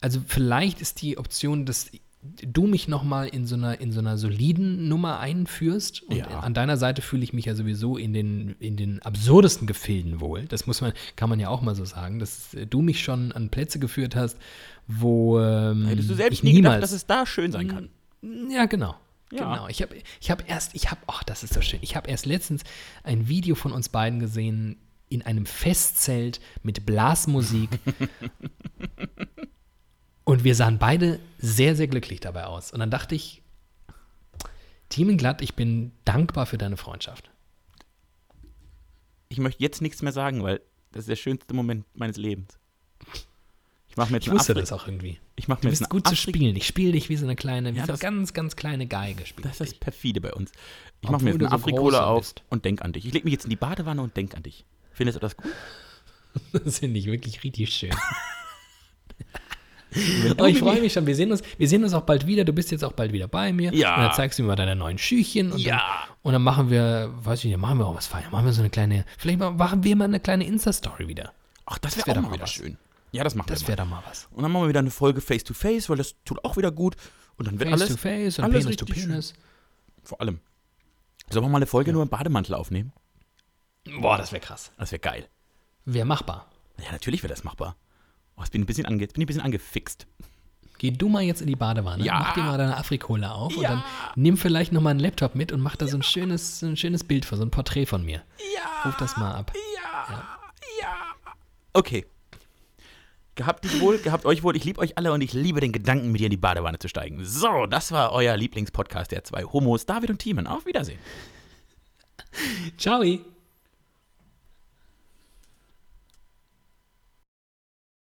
Speaker 1: Also vielleicht ist die Option, dass du mich nochmal in so einer in so einer soliden Nummer einführst. Und
Speaker 2: Ja.
Speaker 1: an deiner Seite fühle ich mich ja sowieso in den, in den absurdesten Gefilden wohl. Das muss man, kann man ja auch mal so sagen, dass du mich schon an Plätze geführt hast, wo ähm,
Speaker 2: Hättest du selbst
Speaker 1: ich
Speaker 2: nie
Speaker 1: niemals.
Speaker 2: gedacht, dass es da schön sein kann.
Speaker 1: ja, genau.
Speaker 2: Ja.
Speaker 1: Genau. Ich habe ich hab erst, ich habe, ach, das ist so schön. Ich habe erst letztens ein Video von uns beiden gesehen in einem Festzelt mit Blasmusik. Und wir sahen beide sehr, sehr glücklich dabei aus. Und dann dachte ich, Glatt, ich bin dankbar für deine Freundschaft.
Speaker 2: Ich möchte jetzt nichts mehr sagen, weil das ist der schönste Moment meines Lebens. Ich mache mir jetzt
Speaker 1: Ich wusste
Speaker 2: Afri-
Speaker 1: das auch irgendwie.
Speaker 2: Ich mache
Speaker 1: Du
Speaker 2: mir jetzt
Speaker 1: bist gut zu
Speaker 2: Afri-
Speaker 1: spielen. Ich spiele dich wie so eine kleine, wie
Speaker 2: Ja,
Speaker 1: so eine ganz, ganz kleine Geige.
Speaker 2: Das ist das perfide bei uns. Ich mache mir jetzt
Speaker 1: du
Speaker 2: eine
Speaker 1: so
Speaker 2: Afrikola auf
Speaker 1: bist.
Speaker 2: und denk an dich. Ich lege mich jetzt in die Badewanne und denk an dich. Findest du das gut?
Speaker 1: Das finde ich wirklich richtig schön. Oh, ich freue mich schon. Wir sehen, uns, wir sehen uns auch bald wieder. Du bist jetzt auch bald wieder bei mir.
Speaker 2: Ja.
Speaker 1: Und dann zeigst du mir mal deine neuen Schüchchen. Und
Speaker 2: Ja.
Speaker 1: Dann, und dann machen wir, weiß ich nicht, machen wir auch was feiern. Machen wir so eine kleine, vielleicht machen wir mal eine kleine Insta-Story wieder.
Speaker 2: Ach, das wäre
Speaker 1: wär
Speaker 2: auch mal wieder
Speaker 1: was.
Speaker 2: schön. Ja, das machen
Speaker 1: Das
Speaker 2: wir
Speaker 1: wäre
Speaker 2: mal.
Speaker 1: doch mal was.
Speaker 2: Und dann machen wir wieder eine Folge Face-to-Face, weil das tut auch wieder gut. Und dann wird
Speaker 1: Face
Speaker 2: alles,
Speaker 1: to face und
Speaker 2: alles
Speaker 1: Penis
Speaker 2: vor allem. Sollen wir mal eine Folge nur im Bademantel aufnehmen?
Speaker 1: Boah, das wäre krass.
Speaker 2: Das wäre geil.
Speaker 1: Wäre machbar.
Speaker 2: Ja, natürlich wäre das machbar. Oh, jetzt bin ich ein bisschen, ange jetzt bin ich ein bisschen angefixt.
Speaker 1: Geh du mal jetzt in die Badewanne,
Speaker 2: Ja.
Speaker 1: mach dir mal deine Afrikola auf und
Speaker 2: Ja.
Speaker 1: dann nimm vielleicht noch mal einen Laptop mit und mach da so ein schönes, so ein schönes Bild vor, so ein Porträt von mir.
Speaker 2: Ja.
Speaker 1: Ruf das mal ab.
Speaker 2: Ja. Ja. Okay. Gehabt dich wohl, gehabt euch wohl. Ich liebe euch alle und ich liebe den Gedanken, mit dir in die Badewanne zu steigen. So, das war euer Lieblingspodcast der zwei Homos, David und Thiemen. Auf Wiedersehen.
Speaker 1: Ciao.